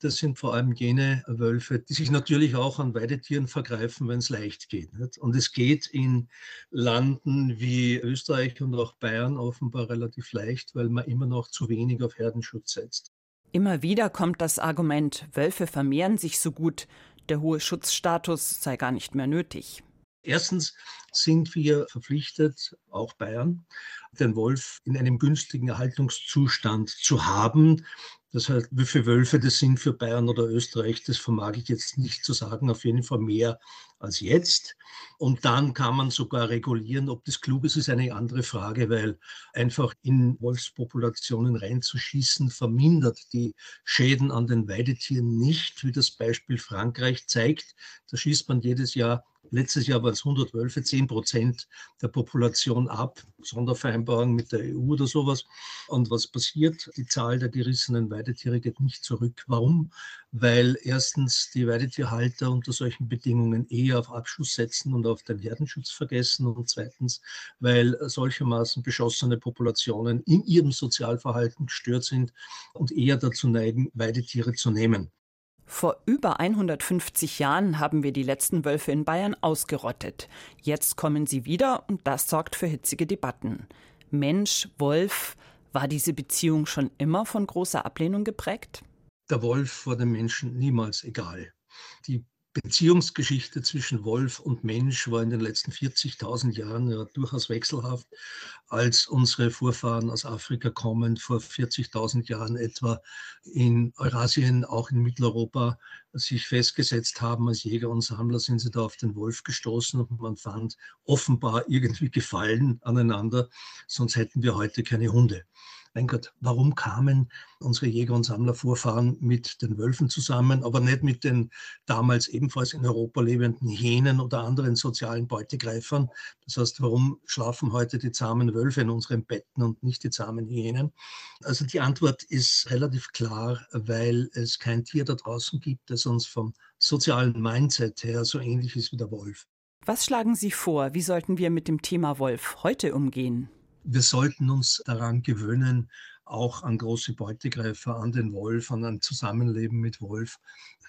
Das sind vor allem jene Wölfe, die sich natürlich auch an Weidetieren vergreifen, wenn es leicht geht. Und es geht in Landen wie Österreich und auch Bayern offenbar relativ leicht, weil man immer noch zu wenig auf Herdenschutz setzt. Immer wieder kommt das Argument, Wölfe vermehren sich so gut, der hohe Schutzstatus sei gar nicht mehr nötig. Erstens sind wir verpflichtet, auch Bayern, den Wolf in einem günstigen Erhaltungszustand zu haben. Das heißt, wie viele Wölfe das sind für Bayern oder Österreich, das vermag ich jetzt nicht zu sagen. Auf jeden Fall mehr als jetzt. Und dann kann man sogar regulieren, ob das klug ist, ist eine andere Frage, weil einfach in Wolfspopulationen reinzuschießen vermindert die Schäden an den Weidetieren nicht, wie das Beispiel Frankreich zeigt. Da schießt man jedes Jahr Letztes Jahr waren es 100 Wölfe, 10 Prozent der Population ab, Sondervereinbarung mit der EU oder sowas. Und was passiert? Die Zahl der gerissenen Weidetiere geht nicht zurück. Warum? Weil erstens die Weidetierhalter unter solchen Bedingungen eher auf Abschuss setzen und auf den Herdenschutz vergessen und zweitens, weil solchermaßen beschossene Populationen in ihrem Sozialverhalten gestört sind und eher dazu neigen, Weidetiere zu nehmen. Vor über 150 Jahren haben wir die letzten Wölfe in Bayern ausgerottet. Jetzt kommen sie wieder und das sorgt für hitzige Debatten. Mensch, Wolf, war diese Beziehung schon immer von großer Ablehnung geprägt? Der Wolf war dem Menschen niemals egal. Die Beziehungsgeschichte zwischen Wolf und Mensch war in den letzten 40.000 Jahren ja durchaus wechselhaft. Als unsere Vorfahren aus Afrika kommend vor 40.000 Jahren etwa in Eurasien, auch in Mitteleuropa, sich festgesetzt haben als Jäger und Sammler, sind sie da auf den Wolf gestoßen und man fand offenbar irgendwie Gefallen aneinander, sonst hätten wir heute keine Hunde mein Gott, warum kamen unsere Jäger- und Sammlervorfahren mit den Wölfen zusammen, aber nicht mit den damals ebenfalls in Europa lebenden Hyänen oder anderen sozialen Beutegreifern? Das heißt, warum schlafen heute die zahmen Wölfe in unseren Betten und nicht die zahmen Hyänen? Also die Antwort ist relativ klar, weil es kein Tier da draußen gibt, das uns vom sozialen Mindset her so ähnlich ist wie der Wolf. Was schlagen Sie vor? Wie sollten wir mit dem Thema Wolf heute umgehen? Wir sollten uns daran gewöhnen, auch an große Beutegreifer, an den Wolf, an ein Zusammenleben mit Wolf.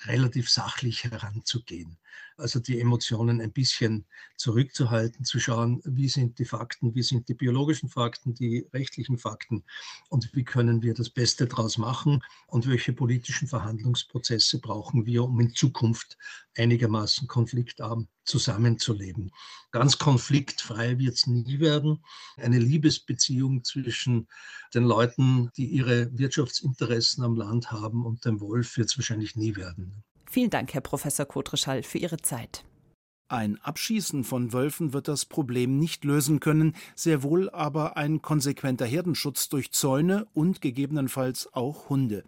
Relativ sachlich heranzugehen. Also die Emotionen ein bisschen zurückzuhalten, zu schauen, wie sind die Fakten, wie sind die biologischen Fakten, die rechtlichen Fakten und wie können wir das Beste daraus machen und welche politischen Verhandlungsprozesse brauchen wir, um in Zukunft einigermaßen konfliktarm zusammenzuleben. Ganz konfliktfrei wird es nie werden. Eine Liebesbeziehung zwischen den Leuten, die ihre Wirtschaftsinteressen am Land haben, und dem Wolf wird es wahrscheinlich nie werden. Vielen Dank, Herr Professor Kotreschall, für Ihre Zeit. Ein Abschießen von Wölfen wird das Problem nicht lösen können, sehr wohl aber ein konsequenter Herdenschutz durch Zäune und gegebenenfalls auch Hunde.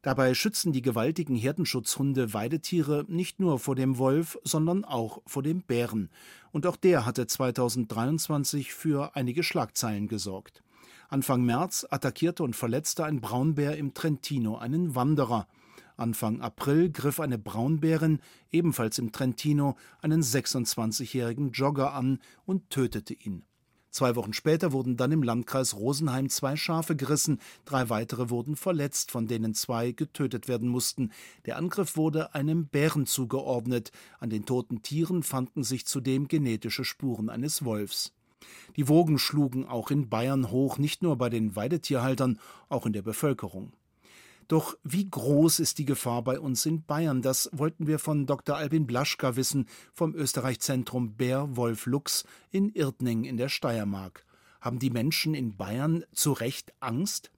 Dabei schützen die gewaltigen Herdenschutzhunde Weidetiere nicht nur vor dem Wolf, sondern auch vor dem Bären. Und auch der hatte 2023 für einige Schlagzeilen gesorgt. Anfang März attackierte und verletzte ein Braunbär im Trentino einen Wanderer. Anfang April griff eine Braunbärin, ebenfalls im Trentino, einen 26-jährigen Jogger an und tötete ihn. Zwei Wochen später wurden dann im Landkreis Rosenheim zwei Schafe gerissen, drei weitere wurden verletzt, von denen zwei getötet werden mussten. Der Angriff wurde einem Bären zugeordnet. An den toten Tieren fanden sich zudem genetische Spuren eines Wolfs. Die Wogen schlugen auch in Bayern hoch, nicht nur bei den Weidetierhaltern, auch in der Bevölkerung. Doch wie groß ist die Gefahr bei uns in Bayern? Das wollten wir von Dr. Albin Blaschka wissen vom Österreich-Zentrum Bär Wolf Lux in Irtning in der Steiermark. Haben die Menschen in Bayern zu Recht Angst?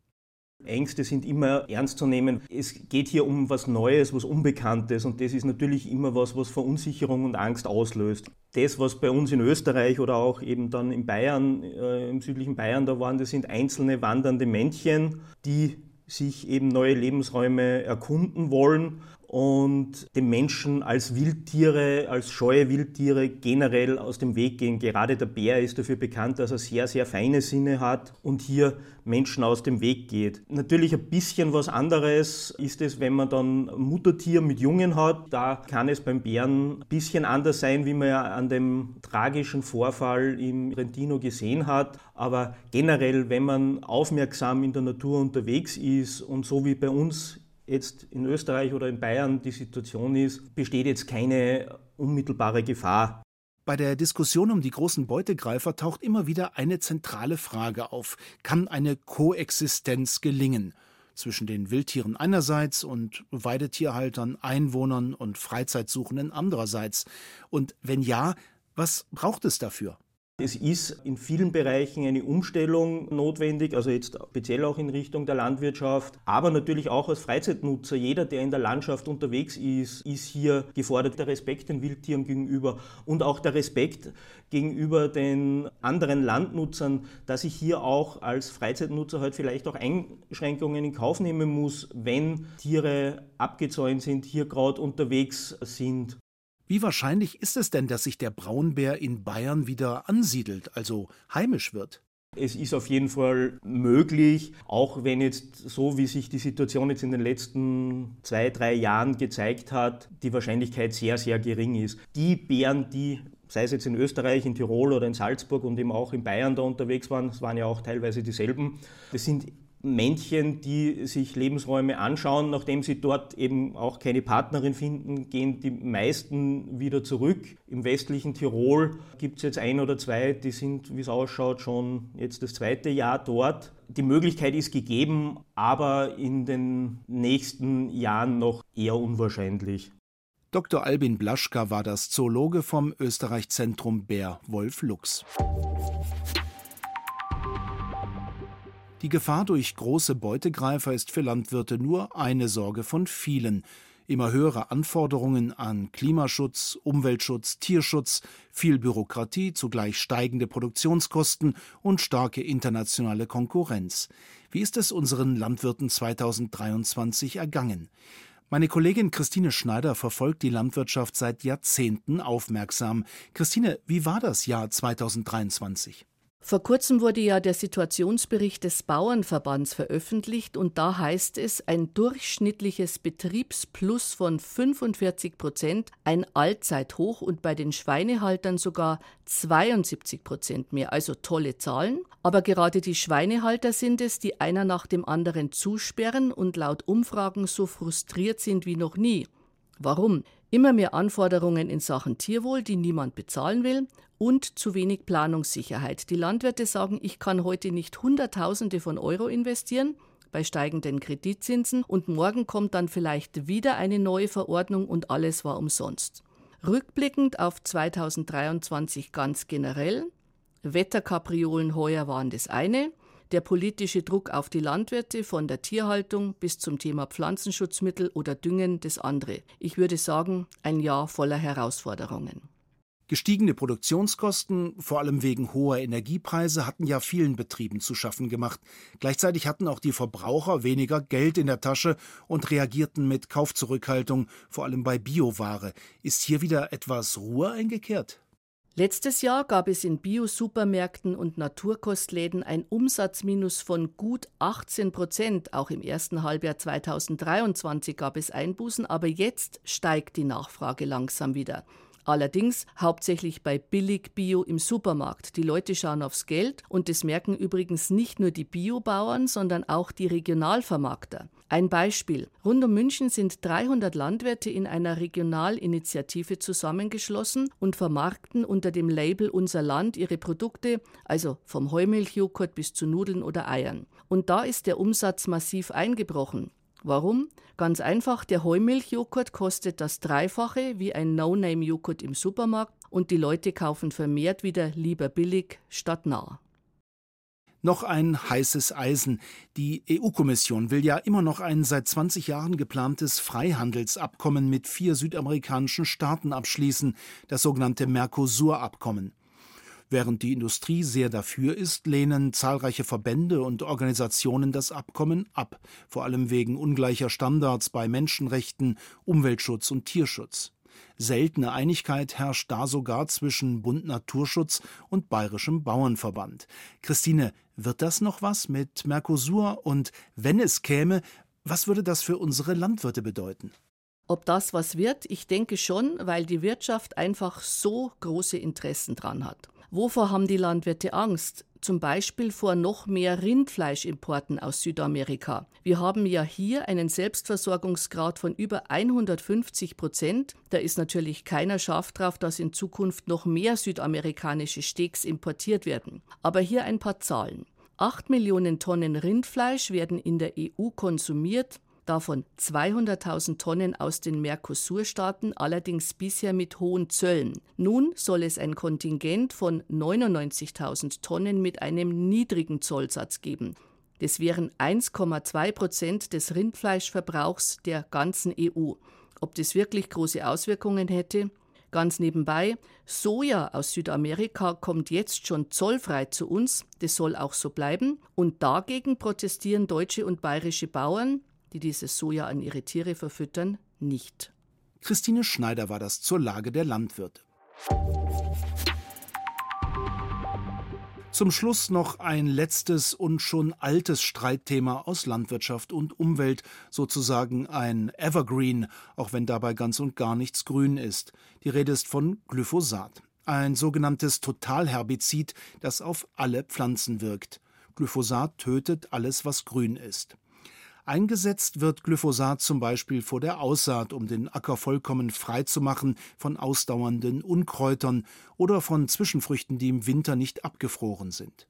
Ängste sind immer ernst zu nehmen. Es geht hier um was Neues, was Unbekanntes und das ist natürlich immer was, was Verunsicherung und Angst auslöst. Das, was bei uns in Österreich oder auch eben dann in Bayern, äh, im südlichen Bayern da waren, das sind einzelne wandernde Männchen, die sich eben neue Lebensräume erkunden wollen und den Menschen als Wildtiere, als scheue Wildtiere generell aus dem Weg gehen. Gerade der Bär ist dafür bekannt, dass er sehr, sehr feine Sinne hat und hier Menschen aus dem Weg geht. Natürlich ein bisschen was anderes ist es, wenn man dann Muttertier mit Jungen hat. Da kann es beim Bären ein bisschen anders sein, wie man ja an dem tragischen Vorfall im Trentino gesehen hat. Aber generell, wenn man aufmerksam in der Natur unterwegs ist und so wie bei uns jetzt in Österreich oder in Bayern die Situation ist, besteht jetzt keine unmittelbare Gefahr. Bei der Diskussion um die großen Beutegreifer taucht immer wieder eine zentrale Frage auf. Kann eine Koexistenz gelingen? Zwischen den Wildtieren einerseits und Weidetierhaltern, Einwohnern und Freizeitsuchenden andererseits? Und wenn ja, was braucht es dafür? Es ist in vielen Bereichen eine Umstellung notwendig, also jetzt speziell auch in Richtung der Landwirtschaft, aber natürlich auch als Freizeitnutzer. Jeder, der in der Landschaft unterwegs ist, ist hier gefordert. Der Respekt den Wildtieren gegenüber und auch der Respekt gegenüber den anderen Landnutzern, dass ich hier auch als Freizeitnutzer halt vielleicht auch Einschränkungen in Kauf nehmen muss, wenn Tiere abgezäunt sind, hier gerade unterwegs sind. Wie wahrscheinlich ist es denn, dass sich der Braunbär in Bayern wieder ansiedelt, also heimisch wird? Es ist auf jeden Fall möglich, auch wenn jetzt so, wie sich die Situation jetzt in den letzten zwei, drei Jahren gezeigt hat, die Wahrscheinlichkeit sehr, sehr gering ist. Die Bären, die sei es jetzt in Österreich, in Tirol oder in Salzburg und eben auch in Bayern da unterwegs waren, es waren ja auch teilweise dieselben, das sind Männchen, die sich Lebensräume anschauen, nachdem sie dort eben auch keine Partnerin finden, gehen die meisten wieder zurück. Im westlichen Tirol gibt es jetzt ein oder zwei, die sind, wie es ausschaut, schon jetzt das zweite Jahr dort. Die Möglichkeit ist gegeben, aber in den nächsten Jahren noch eher unwahrscheinlich. Dr. Albin Blaschka war das Zoologe vom Österreich-Zentrum Bär Wolf Lux. Die Gefahr durch große Beutegreifer ist für Landwirte nur eine Sorge von vielen. Immer höhere Anforderungen an Klimaschutz, Umweltschutz, Tierschutz, viel Bürokratie, zugleich steigende Produktionskosten und starke internationale Konkurrenz. Wie ist es unseren Landwirten 2023 ergangen? Meine Kollegin Christine Schneider verfolgt die Landwirtschaft seit Jahrzehnten aufmerksam. Christine, wie war das Jahr 2023? Vor kurzem wurde ja der Situationsbericht des Bauernverbands veröffentlicht und da heißt es, ein durchschnittliches Betriebsplus von 45 Prozent, ein Allzeithoch und bei den Schweinehaltern sogar 72 Prozent mehr. Also tolle Zahlen. Aber gerade die Schweinehalter sind es, die einer nach dem anderen zusperren und laut Umfragen so frustriert sind wie noch nie. Warum? Immer mehr Anforderungen in Sachen Tierwohl, die niemand bezahlen will, und zu wenig Planungssicherheit. Die Landwirte sagen, ich kann heute nicht Hunderttausende von Euro investieren bei steigenden Kreditzinsen und morgen kommt dann vielleicht wieder eine neue Verordnung und alles war umsonst. Rückblickend auf 2023 ganz generell, Wetterkapriolen heuer waren das eine, der politische Druck auf die Landwirte von der Tierhaltung bis zum Thema Pflanzenschutzmittel oder Düngen das andere. Ich würde sagen, ein Jahr voller Herausforderungen. Gestiegene Produktionskosten, vor allem wegen hoher Energiepreise, hatten ja vielen Betrieben zu schaffen gemacht. Gleichzeitig hatten auch die Verbraucher weniger Geld in der Tasche und reagierten mit Kaufzurückhaltung, vor allem bei Bioware. Ist hier wieder etwas Ruhe eingekehrt? Letztes Jahr gab es in Bio-Supermärkten und Naturkostläden ein Umsatzminus von gut 18 Prozent. Auch im ersten Halbjahr 2023 gab es Einbußen, aber jetzt steigt die Nachfrage langsam wieder. Allerdings hauptsächlich bei Billig-Bio im Supermarkt. Die Leute schauen aufs Geld und das merken übrigens nicht nur die Biobauern, sondern auch die Regionalvermarkter. Ein Beispiel. Rund um München sind 300 Landwirte in einer Regionalinitiative zusammengeschlossen und vermarkten unter dem Label Unser Land ihre Produkte, also vom Heumilchjoghurt bis zu Nudeln oder Eiern. Und da ist der Umsatz massiv eingebrochen. Warum? Ganz einfach, der Heumilchjoghurt kostet das Dreifache wie ein No-Name-Joghurt im Supermarkt und die Leute kaufen vermehrt wieder lieber billig statt nah. Noch ein heißes Eisen. Die EU-Kommission will ja immer noch ein seit 20 Jahren geplantes Freihandelsabkommen mit vier südamerikanischen Staaten abschließen, das sogenannte Mercosur-Abkommen. Während die Industrie sehr dafür ist, lehnen zahlreiche Verbände und Organisationen das Abkommen ab, vor allem wegen ungleicher Standards bei Menschenrechten, Umweltschutz und Tierschutz. Seltene Einigkeit herrscht da sogar zwischen Bund Naturschutz und Bayerischem Bauernverband. Christine, wird das noch was mit Mercosur? Und wenn es käme, was würde das für unsere Landwirte bedeuten? Ob das was wird? Ich denke schon, weil die Wirtschaft einfach so große Interessen dran hat. Wovor haben die Landwirte Angst? Zum Beispiel vor noch mehr Rindfleischimporten aus Südamerika. Wir haben ja hier einen Selbstversorgungsgrad von über 150 Prozent. Da ist natürlich keiner scharf drauf, dass in Zukunft noch mehr südamerikanische Steaks importiert werden. Aber hier ein paar Zahlen. 8 Millionen Tonnen Rindfleisch werden in der EU konsumiert davon 200.000 Tonnen aus den Mercosur-Staaten, allerdings bisher mit hohen Zöllen. Nun soll es ein Kontingent von 99.000 Tonnen mit einem niedrigen Zollsatz geben. Das wären 1,2 Prozent des Rindfleischverbrauchs der ganzen EU. Ob das wirklich große Auswirkungen hätte? Ganz nebenbei, Soja aus Südamerika kommt jetzt schon zollfrei zu uns, das soll auch so bleiben, und dagegen protestieren deutsche und bayerische Bauern, die dieses Soja an ihre Tiere verfüttern, nicht. Christine Schneider war das zur Lage der Landwirte. Zum Schluss noch ein letztes und schon altes Streitthema aus Landwirtschaft und Umwelt, sozusagen ein Evergreen, auch wenn dabei ganz und gar nichts grün ist. Die Rede ist von Glyphosat, ein sogenanntes Totalherbizid, das auf alle Pflanzen wirkt. Glyphosat tötet alles, was grün ist. Eingesetzt wird Glyphosat zum Beispiel vor der Aussaat, um den Acker vollkommen frei zu machen von ausdauernden Unkräutern oder von Zwischenfrüchten, die im Winter nicht abgefroren sind.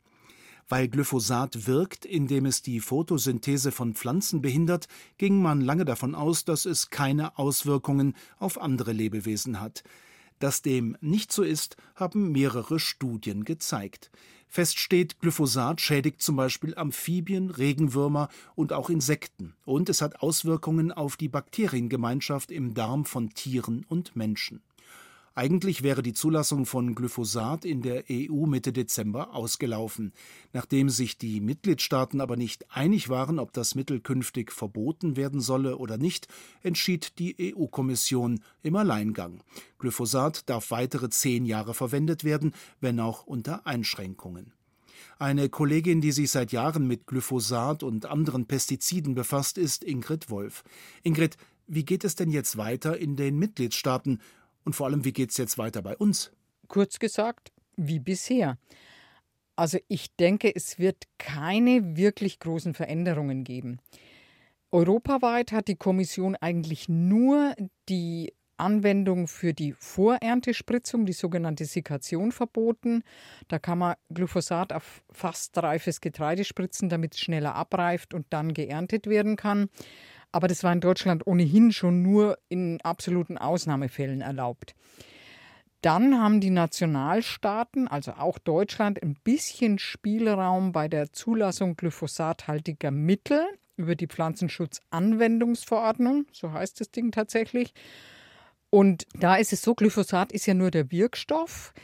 Weil Glyphosat wirkt, indem es die Photosynthese von Pflanzen behindert, ging man lange davon aus, dass es keine Auswirkungen auf andere Lebewesen hat. Dass dem nicht so ist, haben mehrere Studien gezeigt. Fest steht, Glyphosat schädigt zum Beispiel Amphibien, Regenwürmer und auch Insekten. Und es hat Auswirkungen auf die Bakteriengemeinschaft im Darm von Tieren und Menschen. Eigentlich wäre die Zulassung von Glyphosat in der EU Mitte Dezember ausgelaufen. Nachdem sich die Mitgliedstaaten aber nicht einig waren, ob das Mittel künftig verboten werden solle oder nicht, entschied die EU-Kommission im Alleingang. Glyphosat darf weitere zehn Jahre verwendet werden, wenn auch unter Einschränkungen. Eine Kollegin, die sich seit Jahren mit Glyphosat und anderen Pestiziden befasst, ist Ingrid Wolf. Ingrid, wie geht es denn jetzt weiter in den Mitgliedstaaten und vor allem, wie geht es jetzt weiter bei uns? Kurz gesagt, wie bisher. Also ich denke, es wird keine wirklich großen Veränderungen geben. Europaweit hat die Kommission eigentlich nur die Anwendung für die Vorerntespritzung, die sogenannte Sikation, verboten. Da kann man Glyphosat auf fast reifes Getreide spritzen, damit es schneller abreift und dann geerntet werden kann. Aber das war in Deutschland ohnehin schon nur in absoluten Ausnahmefällen erlaubt. Dann haben die Nationalstaaten, also auch Deutschland, ein bisschen Spielraum bei der Zulassung glyphosathaltiger Mittel über die Pflanzenschutzanwendungsverordnung, so heißt das Ding tatsächlich. Und da ist es so, Glyphosat ist ja nur der Wirkstoff,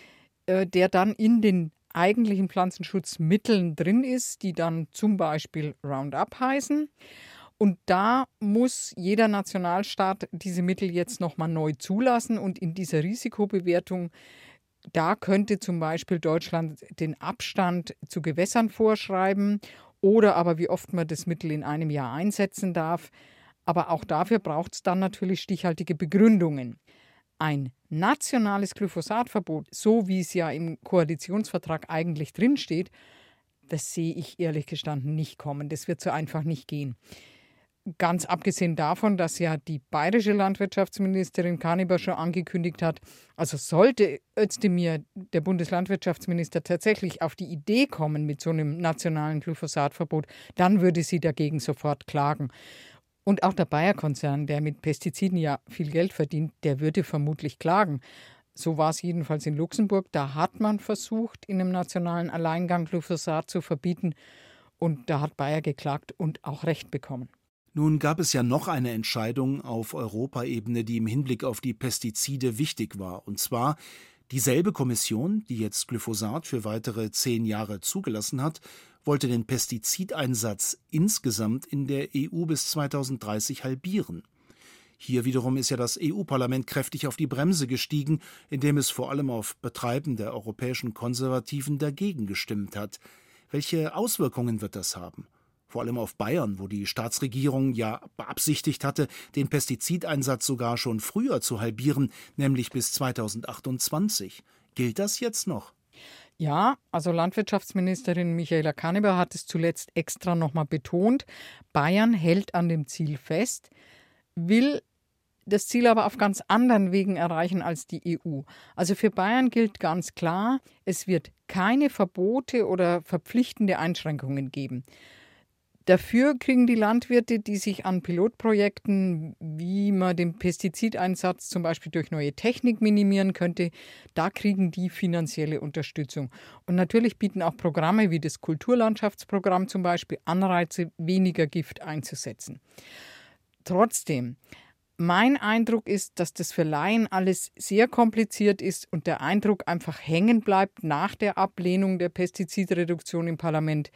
äh, der dann in den eigentlichen Pflanzenschutzmitteln drin ist, die dann zum Beispiel Roundup heißen. Und da muss jeder Nationalstaat diese Mittel jetzt nochmal neu zulassen. Und in dieser Risikobewertung, da könnte zum Beispiel Deutschland den Abstand zu Gewässern vorschreiben oder aber wie oft man das Mittel in einem Jahr einsetzen darf. Aber auch dafür braucht es dann natürlich stichhaltige Begründungen. Ein nationales Glyphosatverbot, so wie es ja im Koalitionsvertrag eigentlich drinsteht, das sehe ich ehrlich gestanden nicht kommen. Das wird so einfach nicht gehen. Ganz abgesehen davon, dass ja die bayerische Landwirtschaftsministerin Kaniber schon angekündigt hat, also sollte Özdemir, der Bundeslandwirtschaftsminister, tatsächlich auf die Idee kommen mit so einem nationalen Glyphosatverbot, dann würde sie dagegen sofort klagen. Und auch der Bayer-Konzern, der mit Pestiziden ja viel Geld verdient, der würde vermutlich klagen. So war es jedenfalls in Luxemburg. Da hat man versucht, in einem nationalen Alleingang Glyphosat zu verbieten. Und da hat Bayer geklagt und auch Recht bekommen. Nun gab es ja noch eine Entscheidung auf Europaebene, die im Hinblick auf die Pestizide wichtig war. Und zwar dieselbe Kommission, die jetzt Glyphosat für weitere zehn Jahre zugelassen hat, wollte den Pestizideinsatz insgesamt in der EU bis 2030 halbieren. Hier wiederum ist ja das EU-Parlament kräftig auf die Bremse gestiegen, indem es vor allem auf Betreiben der europäischen Konservativen dagegen gestimmt hat. Welche Auswirkungen wird das haben? Vor allem auf Bayern, wo die Staatsregierung ja beabsichtigt hatte, den Pestizideinsatz sogar schon früher zu halbieren, nämlich bis 2028. Gilt das jetzt noch? Ja, also Landwirtschaftsministerin Michaela Kanneber hat es zuletzt extra nochmal betont. Bayern hält an dem Ziel fest, will das Ziel aber auf ganz anderen Wegen erreichen als die EU. Also für Bayern gilt ganz klar, es wird keine Verbote oder verpflichtende Einschränkungen geben. Dafür kriegen die Landwirte, die sich an Pilotprojekten, wie man den Pestizideinsatz zum Beispiel durch neue Technik minimieren könnte, da kriegen die finanzielle Unterstützung. Und natürlich bieten auch Programme wie das Kulturlandschaftsprogramm zum Beispiel Anreize, weniger Gift einzusetzen. Trotzdem, mein Eindruck ist, dass das für Laien alles sehr kompliziert ist und der Eindruck einfach hängen bleibt nach der Ablehnung der Pestizidreduktion im Parlament.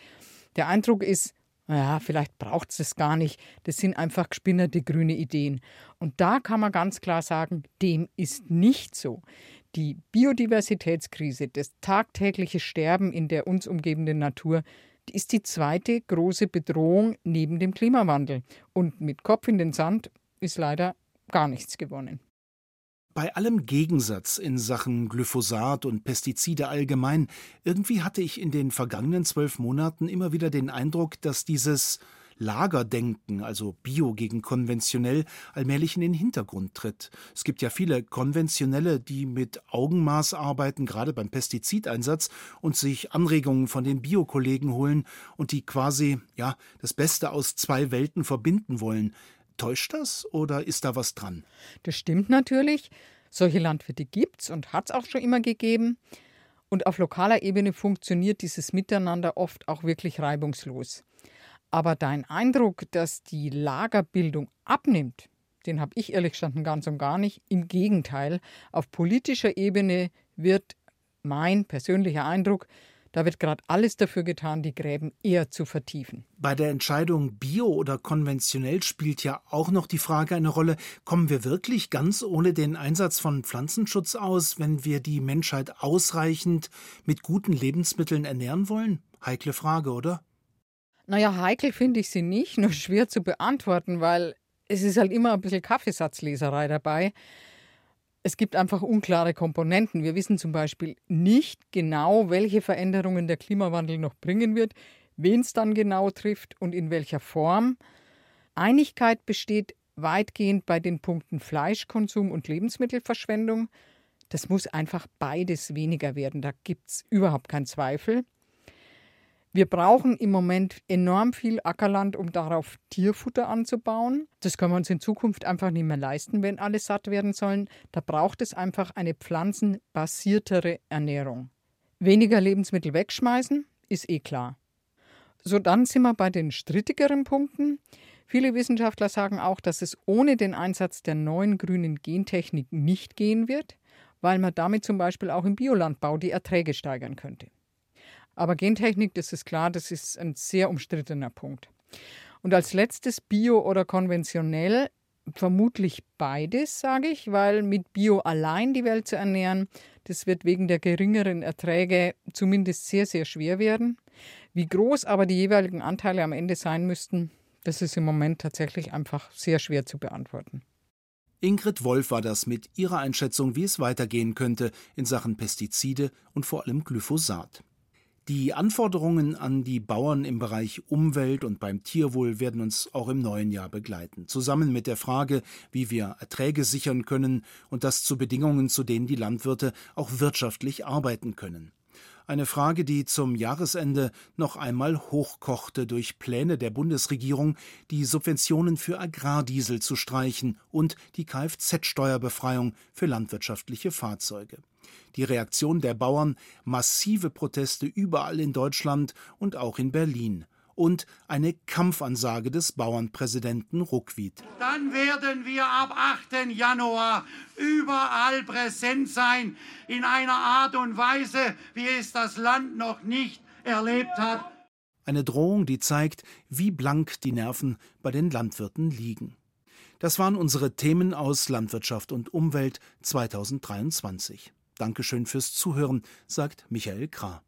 Der Eindruck ist, naja, vielleicht braucht es das gar nicht. Das sind einfach gespinnerte grüne Ideen. Und da kann man ganz klar sagen, dem ist nicht so. Die Biodiversitätskrise, das tagtägliche Sterben in der uns umgebenden Natur, ist die zweite große Bedrohung neben dem Klimawandel. Und mit Kopf in den Sand ist leider gar nichts gewonnen. Bei allem Gegensatz in Sachen Glyphosat und Pestizide allgemein, irgendwie hatte ich in den vergangenen zwölf Monaten immer wieder den Eindruck, dass dieses Lagerdenken, also Bio gegen konventionell, allmählich in den Hintergrund tritt. Es gibt ja viele Konventionelle, die mit Augenmaß arbeiten, gerade beim Pestizideinsatz, und sich Anregungen von den Biokollegen holen und die quasi, ja, das Beste aus zwei Welten verbinden wollen. Täuscht das oder ist da was dran? Das stimmt natürlich. Solche Landwirte gibt es und hat es auch schon immer gegeben. Und auf lokaler Ebene funktioniert dieses Miteinander oft auch wirklich reibungslos. Aber dein Eindruck, dass die Lagerbildung abnimmt, den habe ich ehrlich gestanden ganz und gar nicht. Im Gegenteil, auf politischer Ebene wird mein persönlicher Eindruck, da wird gerade alles dafür getan, die Gräben eher zu vertiefen. Bei der Entscheidung bio oder konventionell spielt ja auch noch die Frage eine Rolle, kommen wir wirklich ganz ohne den Einsatz von Pflanzenschutz aus, wenn wir die Menschheit ausreichend mit guten Lebensmitteln ernähren wollen? Heikle Frage, oder? Naja, heikel finde ich sie nicht, nur schwer zu beantworten, weil es ist halt immer ein bisschen Kaffeesatzleserei dabei es gibt einfach unklare Komponenten. Wir wissen zum Beispiel nicht genau, welche Veränderungen der Klimawandel noch bringen wird, wen es dann genau trifft und in welcher Form. Einigkeit besteht weitgehend bei den Punkten Fleischkonsum und Lebensmittelverschwendung. Das muss einfach beides weniger werden, da gibt es überhaupt keinen Zweifel. Wir brauchen im Moment enorm viel Ackerland, um darauf Tierfutter anzubauen. Das können wir uns in Zukunft einfach nicht mehr leisten, wenn alle satt werden sollen. Da braucht es einfach eine pflanzenbasiertere Ernährung. Weniger Lebensmittel wegschmeißen, ist eh klar. So, dann sind wir bei den strittigeren Punkten. Viele Wissenschaftler sagen auch, dass es ohne den Einsatz der neuen grünen Gentechnik nicht gehen wird, weil man damit zum Beispiel auch im Biolandbau die Erträge steigern könnte. Aber Gentechnik, das ist klar, das ist ein sehr umstrittener Punkt. Und als letztes Bio oder konventionell vermutlich beides, sage ich, weil mit Bio allein die Welt zu ernähren, das wird wegen der geringeren Erträge zumindest sehr, sehr schwer werden. Wie groß aber die jeweiligen Anteile am Ende sein müssten, das ist im Moment tatsächlich einfach sehr schwer zu beantworten. Ingrid Wolf war das mit ihrer Einschätzung, wie es weitergehen könnte in Sachen Pestizide und vor allem Glyphosat. Die Anforderungen an die Bauern im Bereich Umwelt und beim Tierwohl werden uns auch im neuen Jahr begleiten, zusammen mit der Frage, wie wir Erträge sichern können und das zu Bedingungen, zu denen die Landwirte auch wirtschaftlich arbeiten können. Eine Frage, die zum Jahresende noch einmal hochkochte durch Pläne der Bundesregierung, die Subventionen für Agrardiesel zu streichen und die Kfz-Steuerbefreiung für landwirtschaftliche Fahrzeuge. Die Reaktion der Bauern, massive Proteste überall in Deutschland und auch in Berlin und eine Kampfansage des Bauernpräsidenten Ruckwied. Dann werden wir ab 8. Januar überall präsent sein, in einer Art und Weise, wie es das Land noch nicht erlebt hat. Eine Drohung, die zeigt, wie blank die Nerven bei den Landwirten liegen. Das waren unsere Themen aus Landwirtschaft und Umwelt 2023. Dankeschön fürs Zuhören, sagt Michael Krah.